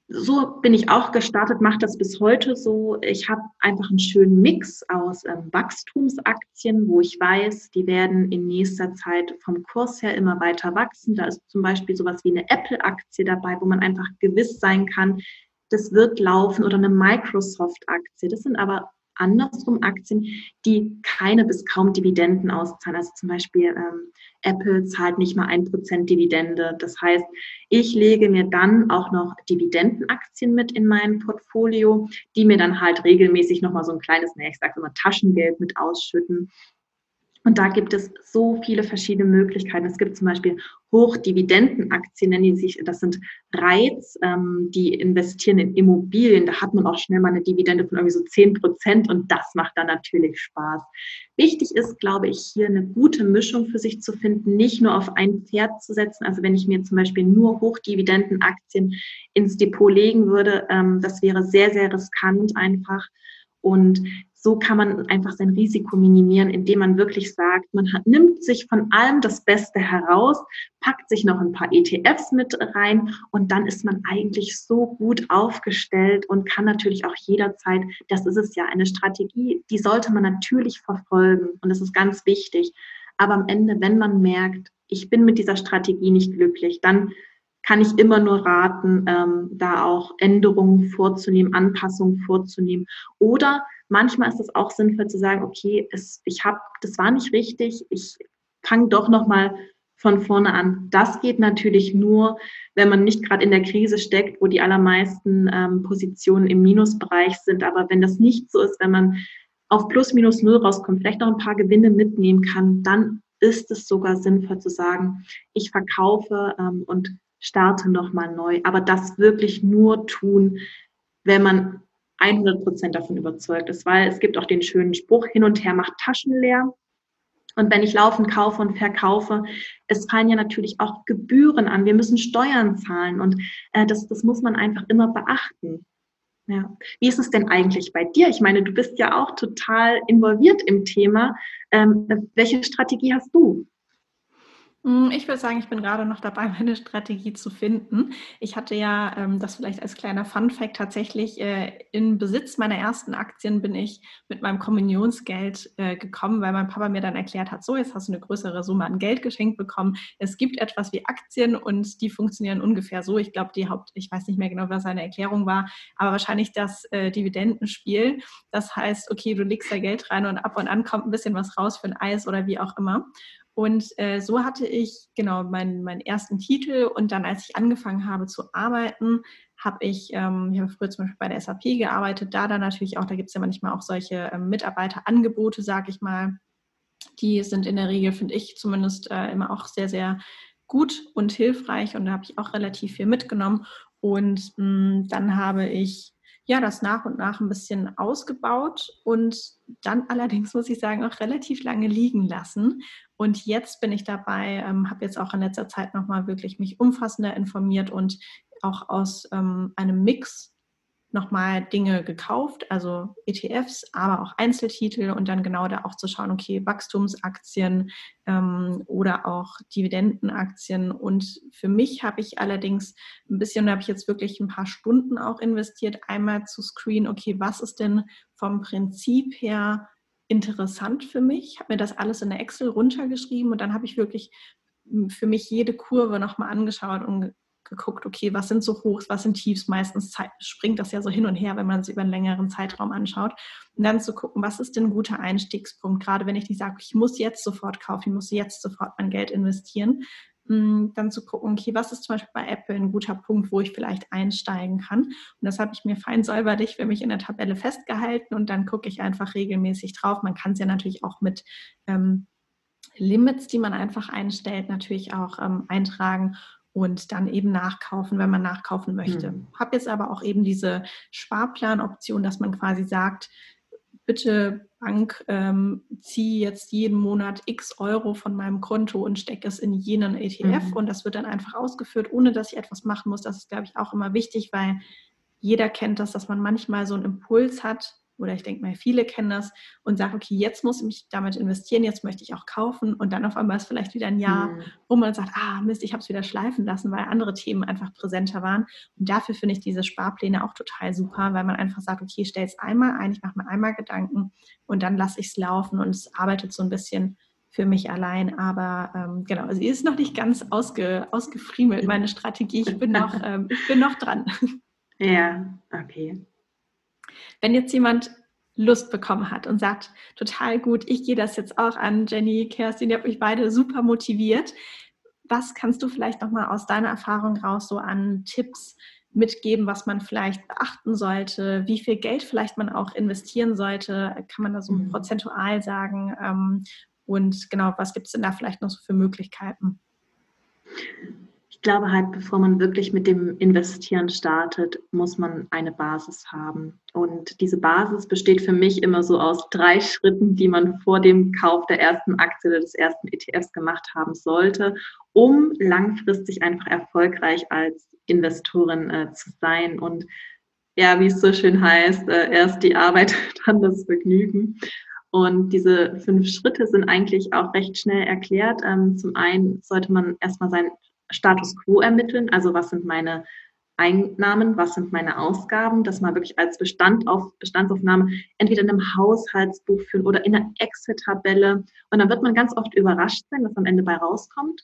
so bin ich auch gestartet, mache das bis heute so. Ich habe einfach einen schönen Mix aus ähm, Wachstumsaktien, wo ich weiß, die werden in nächster Zeit vom Kurs her immer weiter wachsen. Da ist zum Beispiel sowas wie eine Apple-Aktie dabei, wo man einfach gewiss sein kann, das wird laufen oder eine Microsoft-Aktie. Das sind aber andersrum Aktien, die keine bis kaum Dividenden auszahlen. Also zum Beispiel ähm, Apple zahlt nicht mal ein Prozent Dividende. Das heißt, ich lege mir dann auch noch Dividendenaktien mit in mein Portfolio, die mir dann halt regelmäßig nochmal so ein kleines, ne, ich sage immer Taschengeld mit ausschütten. Und da gibt es so viele verschiedene Möglichkeiten. Es gibt zum Beispiel Hochdividendenaktien, nennen die sich, das sind Reiz, ähm, die investieren in Immobilien. Da hat man auch schnell mal eine Dividende von irgendwie so 10 Prozent und das macht dann natürlich Spaß. Wichtig ist, glaube ich, hier eine gute Mischung für sich zu finden, nicht nur auf ein Pferd zu setzen. Also wenn ich mir zum Beispiel nur Hochdividendenaktien ins Depot legen würde, ähm, das wäre sehr, sehr riskant einfach. Und so kann man einfach sein Risiko minimieren, indem man wirklich sagt, man hat, nimmt sich von allem das Beste heraus, packt sich noch ein paar ETFs mit rein und dann ist man eigentlich so gut aufgestellt und kann natürlich auch jederzeit, das ist es ja, eine Strategie, die sollte man natürlich verfolgen und das ist ganz wichtig. Aber am Ende, wenn man merkt, ich bin mit dieser Strategie nicht glücklich, dann kann ich immer nur raten, ähm, da auch Änderungen vorzunehmen, Anpassungen vorzunehmen oder manchmal ist es auch sinnvoll zu sagen, okay, es, ich habe, das war nicht richtig, ich fange doch nochmal von vorne an. Das geht natürlich nur, wenn man nicht gerade in der Krise steckt, wo die allermeisten ähm, Positionen im Minusbereich sind. Aber wenn das nicht so ist, wenn man auf plus minus null rauskommt, vielleicht noch ein paar Gewinne mitnehmen kann, dann ist es sogar sinnvoll zu sagen, ich verkaufe ähm, und starte nochmal neu. Aber das wirklich nur tun, wenn man 100 Prozent davon überzeugt ist, weil es gibt auch den schönen Spruch, hin und her macht Taschen leer. Und wenn ich laufend kaufe und verkaufe, es fallen ja natürlich auch Gebühren an. Wir müssen Steuern zahlen und äh, das, das muss man einfach immer beachten. Ja. Wie ist es denn eigentlich bei dir? Ich meine, du bist ja auch total involviert im Thema. Ähm, welche Strategie hast du? Hm, ich würde sagen, ich bin gerade noch dabei, meine Strategie zu finden. Ich hatte ja, ähm, das vielleicht als kleiner Fun-Fact, tatsächlich äh, in Besitz meiner ersten Aktien bin ich mit meinem Kommunionsgeld äh, gekommen, weil mein Papa mir dann erklärt hat, so, jetzt hast du eine größere Summe an Geld geschenkt bekommen. Es gibt etwas wie Aktien und die funktionieren ungefähr so. Ich glaube, die Haupt, ich weiß nicht mehr genau, was seine Erklärung war, aber wahrscheinlich das äh, Dividendenspiel. Das heißt, okay, du legst da Geld rein und ab und an kommt ein bisschen was raus für ein Eis oder wie auch immer. Und äh, so hatte ich genau meinen, meinen ersten Titel und dann, als ich angefangen habe zu arbeiten, habe ich, ähm, ich habe früher zum Beispiel bei der SAP gearbeitet, da dann natürlich auch, da gibt es ja manchmal auch solche ähm, Mitarbeiterangebote, sage ich mal. Die sind in der Regel, finde ich zumindest, äh, immer auch sehr, sehr gut und hilfreich und da habe ich auch relativ viel mitgenommen. Und mh, mm, dann habe ich ja, das nach und nach ein bisschen ausgebaut und dann allerdings, muss ich sagen, auch relativ lange liegen lassen. Und jetzt bin ich dabei, ähm, habe jetzt auch in letzter Zeit nochmal wirklich mich umfassender informiert und auch aus ähm, einem Mix nochmal Dinge gekauft, also ETFs, aber auch Einzeltitel und dann genau da auch zu schauen, okay, Wachstumsaktien ähm, oder auch Dividendenaktien. Und für mich habe ich allerdings ein bisschen, da habe ich jetzt wirklich ein paar Stunden auch investiert, einmal zu screenen, okay, was ist denn vom Prinzip her interessant für mich? Ich habe mir das alles in der Excel runtergeschrieben und dann habe ich wirklich hm, für mich jede Kurve nochmal angeschaut und geguckt, okay, was sind so Hochs, was sind Tiefs? Meistens springt das ja so hin und her, wenn man es über einen längeren Zeitraum anschaut. Und dann zu gucken, was ist denn ein guter Einstiegspunkt? Gerade wenn ich nicht sage, ich muss jetzt sofort kaufen, ich muss jetzt sofort mein Geld investieren. Mm, dann zu gucken, okay, was ist zum Beispiel bei Apple ein guter Punkt, wo ich vielleicht einsteigen kann? Und das habe ich mir fein säuberlich für mich in der Tabelle festgehalten und dann gucke ich einfach regelmäßig drauf. Man kann es ja natürlich auch mit ähm, Limits, die man einfach einstellt, natürlich auch ähm, eintragen und dann eben nachkaufen, wenn man nachkaufen möchte. Mhm. Habe jetzt aber auch eben diese Sparplanoption, dass man quasi sagt, bitte Bank, ähm, ziehe jetzt jeden Monat x Euro von meinem Konto und stecke es in jenen ETF mhm. und das wird dann einfach ausgeführt, ohne dass ich etwas machen muss. Das ist, glaube ich, auch immer wichtig, weil jeder kennt das, dass man manchmal so einen Impuls hat, oder ich denke mal, viele kennen das und sagen, okay, jetzt muss ich mich damit investieren, jetzt möchte ich auch kaufen und dann auf einmal ist vielleicht wieder ein Jahr, mhm. wo man sagt, ah Mist, ich habe es wieder schleifen lassen, weil andere Themen einfach präsenter waren. Und dafür finde ich diese Sparpläne auch total super, weil man einfach sagt, okay, ich stelle es einmal ein, ich mache mir einmal Gedanken und dann lasse ich es laufen und es arbeitet so ein bisschen für mich allein. Aber ähm, genau, sie ist noch nicht ganz ausge, ausgefriemelt, meine Strategie. Ich bin noch, ähm, ich bin noch dran. Ja, okay. Wenn jetzt jemand Lust bekommen hat und sagt, total gut, ich gehe das jetzt auch an, Jenny, Kerstin, ihr habt mich beide super motiviert. Was kannst du vielleicht nochmal aus deiner Erfahrung raus so an Tipps mitgeben, was man vielleicht beachten sollte, wie viel Geld vielleicht man auch investieren sollte? Kann man da so mhm. prozentual sagen? Ähm, und genau, was gibt es denn da vielleicht noch so für Möglichkeiten? Ich glaube halt, bevor man wirklich mit dem Investieren startet, muss man eine Basis haben. Und diese Basis besteht für mich immer so aus drei Schritten, die man vor dem Kauf der ersten Aktie oder des ersten ETFs gemacht haben sollte, um langfristig einfach erfolgreich als Investorin äh, zu sein. Und ja, wie es so schön heißt, äh, erst die Arbeit, dann das Vergnügen. Und diese fünf Schritte sind eigentlich auch recht schnell erklärt. Ähm, zum einen sollte man erstmal sein Status quo ermitteln, also was sind meine Einnahmen, was sind meine Ausgaben, das mal wirklich als Bestand auf, Bestandsaufnahme entweder in einem Haushaltsbuch führen oder in einer Excel-Tabelle. Und dann wird man ganz oft überrascht sein, was am Ende bei rauskommt.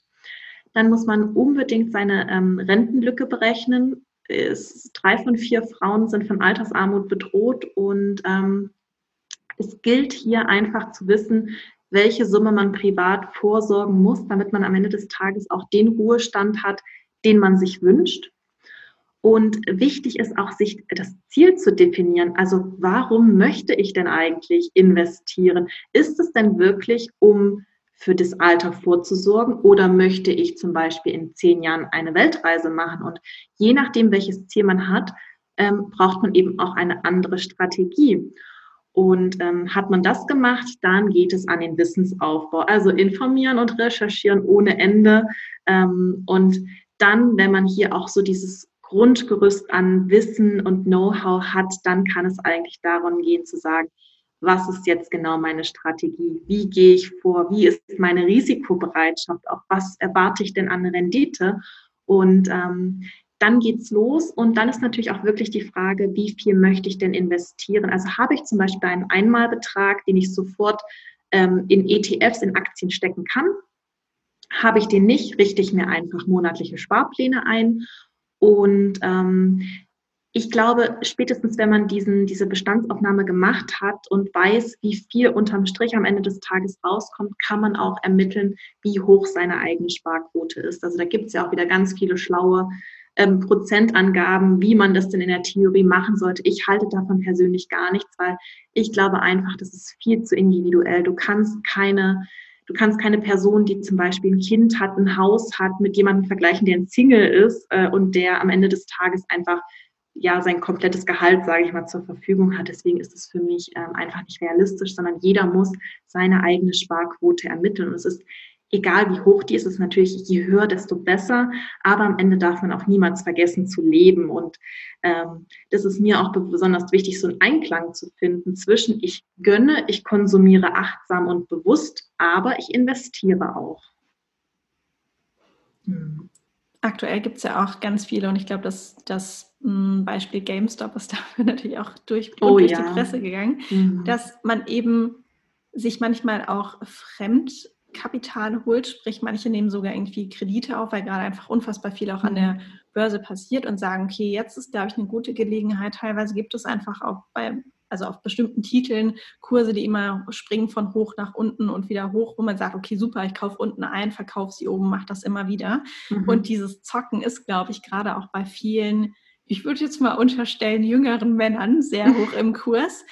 Dann muss man unbedingt seine ähm, Rentenlücke berechnen. Es, drei von vier Frauen sind von Altersarmut bedroht und ähm, es gilt hier einfach zu wissen, welche Summe man privat vorsorgen muss, damit man am Ende des Tages auch den Ruhestand hat, den man sich wünscht. Und wichtig ist auch, sich das Ziel zu definieren. Also warum möchte ich denn eigentlich investieren? Ist es denn wirklich, um für das Alter vorzusorgen oder möchte ich zum Beispiel in zehn Jahren eine Weltreise machen? Und je nachdem, welches Ziel man hat, ähm, braucht man eben auch eine andere Strategie. Und ähm, hat man das gemacht, dann geht es an den Wissensaufbau. Also informieren und recherchieren ohne Ende. Ähm, und dann, wenn man hier auch so dieses Grundgerüst an Wissen und Know-how hat, dann kann es eigentlich darum gehen zu sagen, was ist jetzt genau meine Strategie? Wie gehe ich vor? Wie ist meine Risikobereitschaft? Auch was erwarte ich denn an Rendite? Und ähm, dann geht's los und dann ist natürlich auch wirklich die Frage, wie viel möchte ich denn investieren? Also habe ich zum Beispiel einen Einmalbetrag, den ich sofort ähm, in ETFs, in Aktien stecken kann? Habe ich den nicht, richte ich mir einfach monatliche Sparpläne ein und ähm, ich glaube, spätestens wenn man diesen, diese Bestandsaufnahme gemacht hat und weiß, wie viel unterm Strich am Ende des Tages rauskommt, kann man auch ermitteln, wie hoch seine eigene Sparquote ist. Also da gibt es ja auch wieder ganz viele schlaue ähm, Prozentangaben, wie man das denn in der Theorie machen sollte. Ich halte davon persönlich gar nichts, weil ich glaube einfach, das ist viel zu individuell. Du kannst keine Du kannst keine Person, die zum Beispiel ein Kind hat, ein Haus hat, mit jemandem vergleichen, der ein Single ist äh, und der am Ende des Tages einfach ja sein komplettes Gehalt, sage ich mal, zur Verfügung hat. Deswegen ist es für mich ähm, einfach nicht realistisch, sondern jeder muss seine eigene Sparquote ermitteln. Und es ist egal, wie hoch die ist, ist natürlich je höher, desto besser. Aber am Ende darf man auch niemals vergessen zu leben. Und ähm, das ist mir auch besonders wichtig, so einen Einklang zu finden zwischen ich gönne, ich konsumiere achtsam und bewusst, aber ich investiere auch. Hm. Aktuell gibt es ja auch ganz viele und ich glaube, dass das hm, Beispiel GameStop ist dafür natürlich auch durch, oh, durch ja. die Presse gegangen, mhm. dass man eben sich manchmal auch Fremdkapital holt, sprich manche nehmen sogar irgendwie Kredite auf, weil gerade einfach unfassbar viel auch an der mhm. Börse passiert und sagen, okay, jetzt ist, glaube ich, eine gute Gelegenheit. Teilweise gibt es einfach auch bei also auf bestimmten Titeln Kurse, die immer springen von hoch nach unten und wieder hoch, wo man sagt, okay, super, ich kaufe unten ein, verkaufe sie oben, mache das immer wieder. Mhm. Und dieses Zocken ist, glaube ich, gerade auch bei vielen, ich würde jetzt mal unterstellen, jüngeren Männern sehr hoch im Kurs,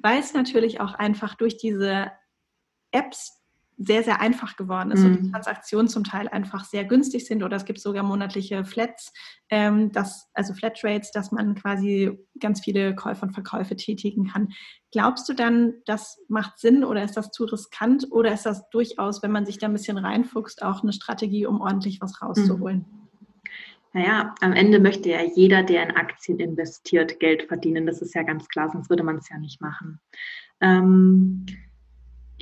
weil es natürlich auch einfach durch diese Apps sehr, sehr einfach geworden ist mhm. und die mhm. Transaktionen zum Teil einfach sehr günstig sind oder es gibt sogar monatliche Flats, ähm, das, also Flatrates, dass man quasi ganz viele Käufe und Verkäufe tätigen kann. Glaubst du dann, das macht Sinn oder ist das zu riskant oder ist das durchaus, wenn man sich da ein bisschen reinfuchst, auch eine Strategie, um ordentlich was rauszuholen? Mhm. Naja, am Ende möchte ja jeder, der in Aktien investiert, Geld verdienen. Das ist ja ganz klar, sonst würde man es ja nicht machen. Ähm,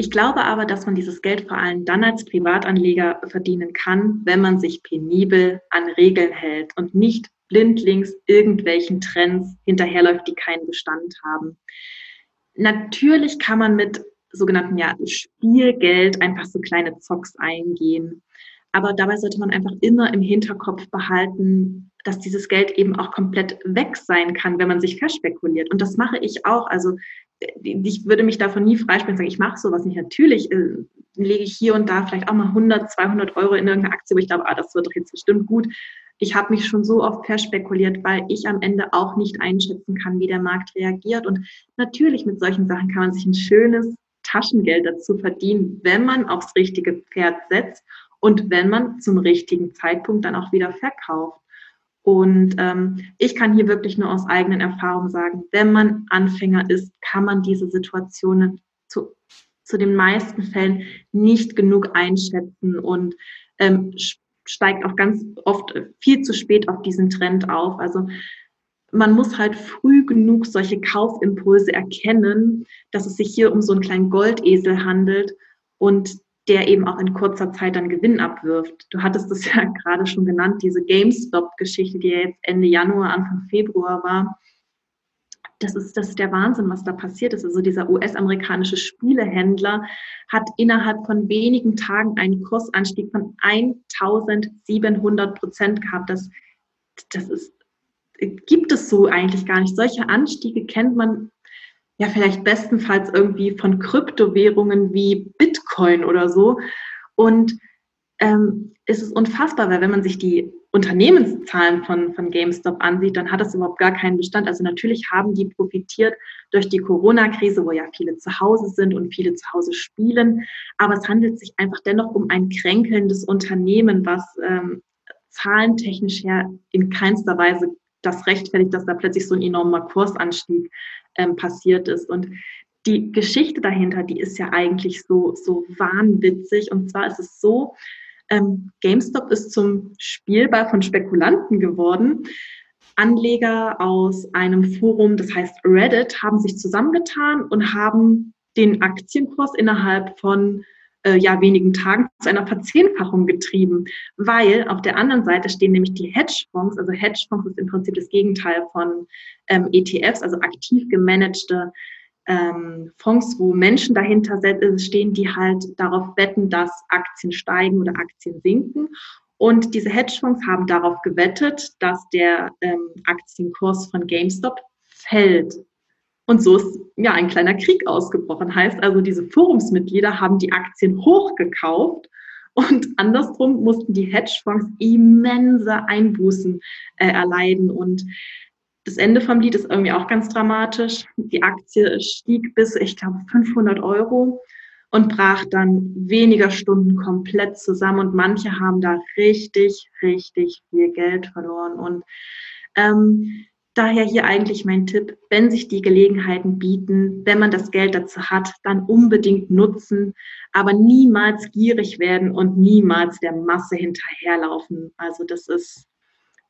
ich glaube aber, dass man dieses Geld vor allem dann als Privatanleger verdienen kann, wenn man sich penibel an Regeln hält und nicht blindlings irgendwelchen Trends hinterherläuft, die keinen Bestand haben. Natürlich kann man mit sogenannten ja, Spielgeld einfach so kleine Zocks eingehen. Aber dabei sollte man einfach immer im Hinterkopf behalten, dass dieses Geld eben auch komplett weg sein kann, wenn man sich verspekuliert. Und das mache ich auch. Also ich würde mich davon nie freispielen und sagen, ich mache sowas nicht. Natürlich äh, lege ich hier und da vielleicht auch mal 100, 200 Euro in irgendeine Aktie, wo ich glaube, ah, das wird doch jetzt bestimmt gut. Ich habe mich schon so oft verspekuliert, weil ich am Ende auch nicht einschätzen kann, wie der Markt reagiert. Und natürlich mit solchen Sachen kann man sich ein schönes Taschengeld dazu verdienen, wenn man aufs richtige Pferd setzt und wenn man zum richtigen Zeitpunkt dann auch wieder verkauft. Und ähm, ich kann hier wirklich nur aus eigenen Erfahrungen sagen, wenn man Anfänger ist, kann man diese Situationen zu, zu den meisten Fällen nicht genug einschätzen und ähm, steigt auch ganz oft viel zu spät auf diesen Trend auf. Also man muss halt früh genug solche Kaufimpulse erkennen, dass es sich hier um so einen kleinen Goldesel handelt und der eben auch in kurzer Zeit dann Gewinn abwirft. Du hattest es ja gerade schon genannt, diese GameStop-Geschichte, die ja jetzt Ende Januar, Anfang Februar war. Das ist, das ist der Wahnsinn, was da passiert ist. Also dieser US-amerikanische Spielehändler hat innerhalb von wenigen Tagen einen Kursanstieg von 1700 Prozent gehabt. Das, das ist, gibt es so eigentlich gar nicht. Solche Anstiege kennt man ja vielleicht bestenfalls irgendwie von Kryptowährungen wie Bitcoin oder so. Und ähm, ist es unfassbar, weil wenn man sich die Unternehmenszahlen von, von GameStop ansieht, dann hat das überhaupt gar keinen Bestand. Also natürlich haben die profitiert durch die Corona-Krise, wo ja viele zu Hause sind und viele zu Hause spielen. Aber es handelt sich einfach dennoch um ein kränkelndes Unternehmen, was ähm, zahlentechnisch her in keinster Weise das rechtfertigt, dass da plötzlich so ein enormer Kursanstieg ähm, passiert ist. Und die Geschichte dahinter, die ist ja eigentlich so, so wahnwitzig. Und zwar ist es so, ähm, GameStop ist zum Spielball von Spekulanten geworden. Anleger aus einem Forum, das heißt Reddit, haben sich zusammengetan und haben den Aktienkurs innerhalb von äh, ja, wenigen Tagen zu einer Verzehnfachung getrieben, weil auf der anderen Seite stehen nämlich die Hedgefonds. Also Hedgefonds ist im Prinzip das Gegenteil von ähm, ETFs, also aktiv gemanagte ähm, Fonds, wo Menschen dahinter äh, stehen, die halt darauf wetten, dass Aktien steigen oder Aktien sinken. Und diese Hedgefonds haben darauf gewettet, dass der ähm, Aktienkurs von GameStop fällt. Und so ist ja ein kleiner Krieg ausgebrochen. Heißt also, diese Forumsmitglieder haben die Aktien hochgekauft und andersrum mussten die Hedgefonds immense Einbußen äh, erleiden. Und das Ende vom Lied ist irgendwie auch ganz dramatisch. Die Aktie stieg bis, ich glaube, 500 Euro und brach dann weniger Stunden komplett zusammen. Und manche haben da richtig, richtig viel Geld verloren. Und ähm, daher hier eigentlich mein Tipp, wenn sich die Gelegenheiten bieten, wenn man das Geld dazu hat, dann unbedingt nutzen, aber niemals gierig werden und niemals der Masse hinterherlaufen. Also das ist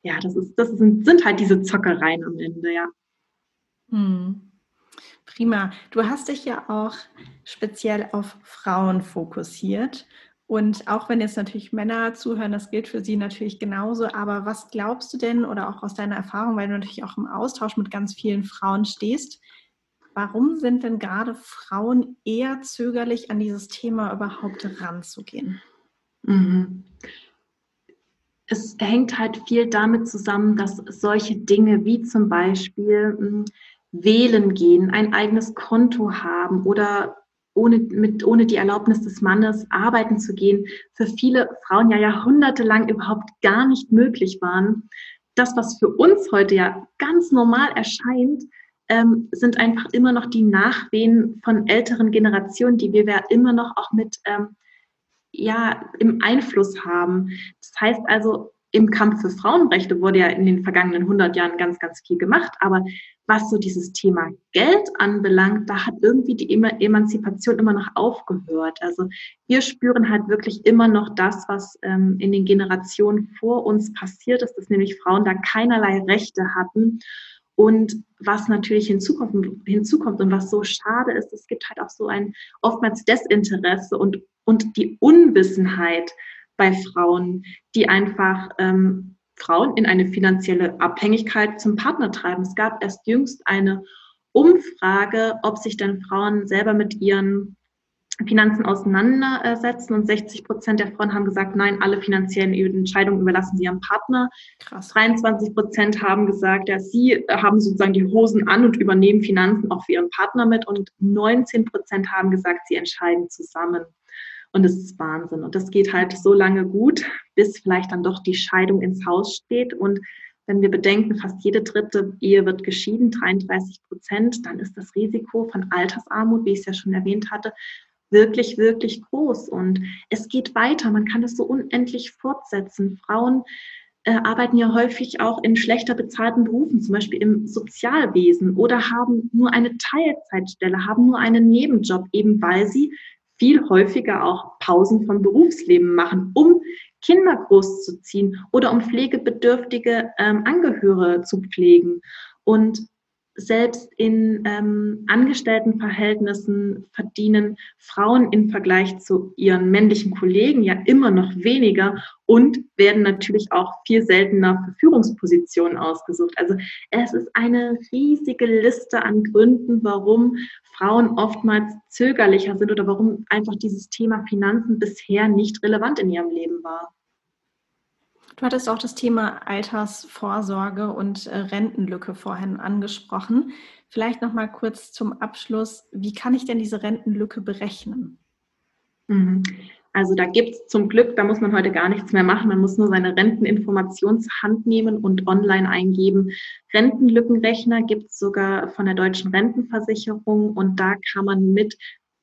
ja, das ist, das sind, sind halt diese Zockereien am Ende, ja. Hm. Prima. Du hast dich ja auch speziell auf Frauen fokussiert. Und auch wenn jetzt natürlich Männer zuhören, das gilt für sie natürlich genauso. Aber was glaubst du denn oder auch aus deiner Erfahrung, weil du natürlich auch im Austausch mit ganz vielen Frauen stehst, warum sind denn gerade Frauen eher zögerlich, an dieses Thema überhaupt ranzugehen? Mhm es hängt halt viel damit zusammen, dass solche Dinge wie zum Beispiel hm, wählen gehen, ein eigenes Konto haben oder ohne, mit, ohne die Erlaubnis des Mannes arbeiten zu gehen, für viele Frauen ja jahrhundertelang überhaupt gar nicht möglich waren. Das, was für uns heute ja ganz normal erscheint, ähm, sind einfach immer noch die Nachwehen von älteren Generationen, die wir ja immer noch auch mit ähm, ja, im Einfluss haben. Das heißt also, im Kampf für Frauenrechte wurde ja in den vergangenen 100 Jahren ganz, ganz viel gemacht. Aber was so dieses Thema Geld anbelangt, da hat irgendwie die Emanzipation immer noch aufgehört. Also wir spüren halt wirklich immer noch das, was ähm, in den Generationen vor uns passiert ist, dass nämlich Frauen da keinerlei Rechte hatten. Und was natürlich hinzukommt, hinzukommt und was so schade ist, es gibt halt auch so ein oftmals Desinteresse und und die Unwissenheit bei Frauen, die einfach ähm, Frauen in eine finanzielle Abhängigkeit zum Partner treiben. Es gab erst jüngst eine Umfrage, ob sich denn Frauen selber mit ihren Finanzen auseinandersetzen und 60 Prozent der Frauen haben gesagt, nein, alle finanziellen Entscheidungen überlassen sie ihrem Partner. Krass. 23 Prozent haben gesagt, ja, sie haben sozusagen die Hosen an und übernehmen Finanzen auch für ihren Partner mit und 19 Prozent haben gesagt, sie entscheiden zusammen. Und es ist Wahnsinn. Und das geht halt so lange gut, bis vielleicht dann doch die Scheidung ins Haus steht. Und wenn wir bedenken, fast jede dritte Ehe wird geschieden, 33 Prozent, dann ist das Risiko von Altersarmut, wie ich es ja schon erwähnt hatte, wirklich, wirklich groß. Und es geht weiter. Man kann das so unendlich fortsetzen. Frauen äh, arbeiten ja häufig auch in schlechter bezahlten Berufen, zum Beispiel im Sozialwesen oder haben nur eine Teilzeitstelle, haben nur einen Nebenjob, eben weil sie viel häufiger auch Pausen vom Berufsleben machen, um Kinder großzuziehen oder um pflegebedürftige ähm, Angehörige zu pflegen. Und selbst in ähm, Angestelltenverhältnissen verdienen Frauen im Vergleich zu ihren männlichen Kollegen ja immer noch weniger und werden natürlich auch viel seltener für Führungspositionen ausgesucht. Also es ist eine riesige Liste an Gründen, warum Frauen oftmals zögerlicher sind oder warum einfach dieses Thema Finanzen bisher nicht relevant in ihrem Leben war. Du hattest auch das Thema Altersvorsorge und äh, Rentenlücke vorhin angesprochen. Vielleicht noch mal kurz zum Abschluss, wie kann ich denn diese Rentenlücke berechnen? Mhm. Also da gibt es zum Glück, da muss man heute gar nichts mehr machen. Man muss nur seine Renteninformationshand nehmen und online eingeben. Rentenlückenrechner gibt es sogar von der deutschen Rentenversicherung und da kann man mit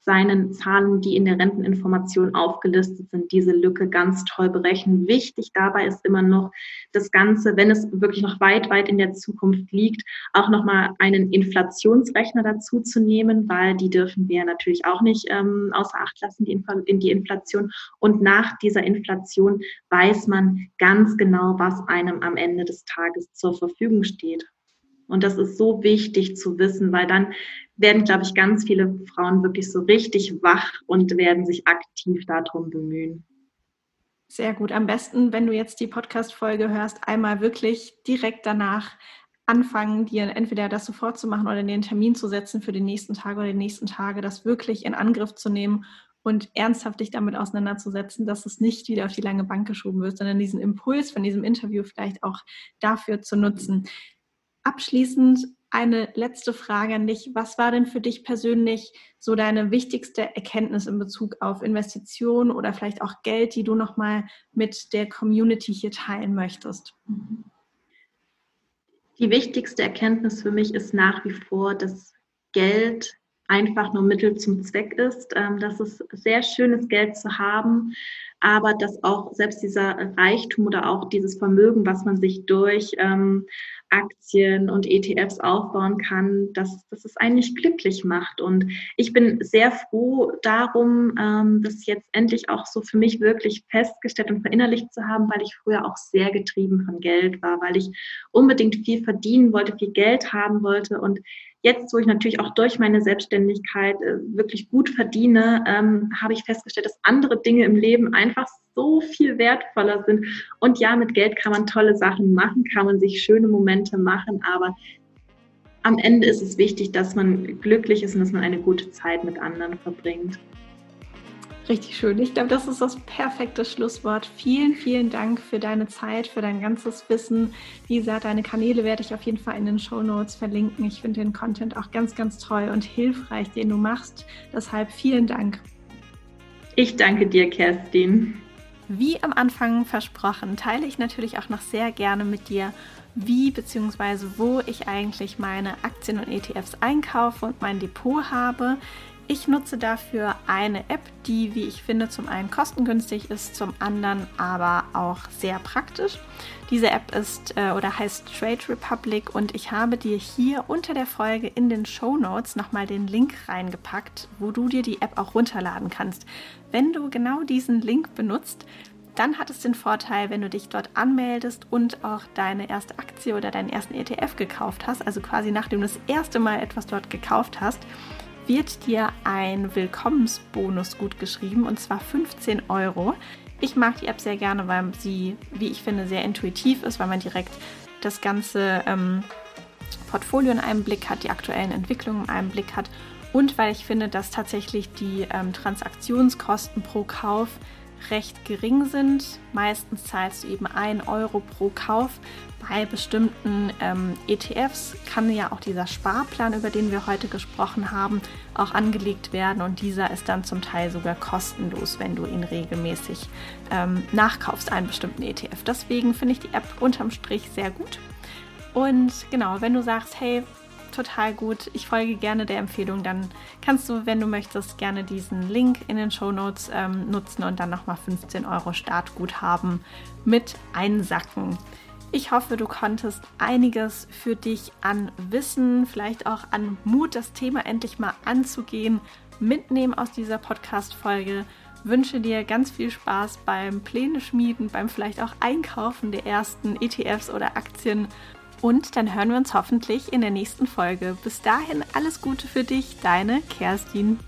seinen Zahlen, die in der Renteninformation aufgelistet sind, diese Lücke ganz toll berechnen. Wichtig dabei ist immer noch das Ganze, wenn es wirklich noch weit, weit in der Zukunft liegt, auch nochmal einen Inflationsrechner dazu zu nehmen, weil die dürfen wir natürlich auch nicht ähm, außer Acht lassen, die in die Inflation. Und nach dieser Inflation weiß man ganz genau, was einem am Ende des Tages zur Verfügung steht. Und das ist so wichtig zu wissen, weil dann werden, glaube ich, ganz viele Frauen wirklich so richtig wach und werden sich aktiv darum bemühen. Sehr gut. Am besten, wenn du jetzt die Podcast-Folge hörst, einmal wirklich direkt danach anfangen, dir entweder das sofort zu machen oder den Termin zu setzen für den nächsten Tag oder die nächsten Tage, das wirklich in Angriff zu nehmen und ernsthaft dich damit auseinanderzusetzen, dass es nicht wieder auf die lange Bank geschoben wird, sondern diesen Impuls von diesem Interview vielleicht auch dafür zu nutzen. Abschließend eine letzte Frage an dich. Was war denn für dich persönlich so deine wichtigste Erkenntnis in Bezug auf Investitionen oder vielleicht auch Geld, die du nochmal mit der Community hier teilen möchtest? Die wichtigste Erkenntnis für mich ist nach wie vor, dass Geld einfach nur Mittel zum Zweck ist, ähm, dass es sehr schönes Geld zu haben, aber dass auch selbst dieser Reichtum oder auch dieses Vermögen, was man sich durch ähm, Aktien und ETFs aufbauen kann, dass, dass es einen nicht glücklich macht. Und ich bin sehr froh darum, ähm, das jetzt endlich auch so für mich wirklich festgestellt und verinnerlicht zu haben, weil ich früher auch sehr getrieben von Geld war, weil ich unbedingt viel verdienen wollte, viel Geld haben wollte und Jetzt, wo ich natürlich auch durch meine Selbstständigkeit äh, wirklich gut verdiene, ähm, habe ich festgestellt, dass andere Dinge im Leben einfach so viel wertvoller sind. Und ja, mit Geld kann man tolle Sachen machen, kann man sich schöne Momente machen, aber am Ende ist es wichtig, dass man glücklich ist und dass man eine gute Zeit mit anderen verbringt. Richtig schön. Ich glaube, das ist das perfekte Schlusswort. Vielen, vielen Dank für deine Zeit, für dein ganzes Wissen. Wie gesagt, deine Kanäle werde ich auf jeden Fall in den Show Notes verlinken. Ich finde den Content auch ganz, ganz toll und hilfreich, den du machst. Deshalb vielen Dank. Ich danke dir, Kerstin. Wie am Anfang versprochen, teile ich natürlich auch noch sehr gerne mit dir, wie bzw. wo ich eigentlich meine Aktien und ETFs einkaufe und mein Depot habe. Ich nutze dafür eine App, die, wie ich finde, zum einen kostengünstig ist, zum anderen aber auch sehr praktisch. Diese App ist äh, oder heißt Trade Republic und ich habe dir hier unter der Folge in den Show Notes nochmal den Link reingepackt, wo du dir die App auch runterladen kannst. Wenn du genau diesen Link benutzt, dann hat es den Vorteil, wenn du dich dort anmeldest und auch deine erste Aktie oder deinen ersten ETF gekauft hast, also quasi nachdem du das erste Mal etwas dort gekauft hast, wird dir ein Willkommensbonus gut geschrieben und zwar 15 Euro. Ich mag die App sehr gerne, weil sie, wie ich finde, sehr intuitiv ist, weil man direkt das ganze ähm, Portfolio in einem Blick hat, die aktuellen Entwicklungen in einem Blick hat und weil ich finde, dass tatsächlich die ähm, Transaktionskosten pro Kauf recht gering sind. Meistens zahlst du eben 1 Euro pro Kauf. Bei bestimmten ähm, ETFs kann ja auch dieser Sparplan, über den wir heute gesprochen haben, auch angelegt werden und dieser ist dann zum Teil sogar kostenlos, wenn du ihn regelmäßig ähm, nachkaufst, einen bestimmten ETF. Deswegen finde ich die App unterm Strich sehr gut. Und genau, wenn du sagst, hey, total gut. Ich folge gerne der Empfehlung. Dann kannst du, wenn du möchtest, gerne diesen Link in den Show Notes ähm, nutzen und dann nochmal 15 Euro Startguthaben mit einsacken. Ich hoffe, du konntest einiges für dich an Wissen, vielleicht auch an Mut, das Thema endlich mal anzugehen, mitnehmen aus dieser Podcast-Folge. Wünsche dir ganz viel Spaß beim Pläne schmieden, beim vielleicht auch Einkaufen der ersten ETFs oder Aktien und dann hören wir uns hoffentlich in der nächsten Folge. Bis dahin alles Gute für dich, deine Kerstin.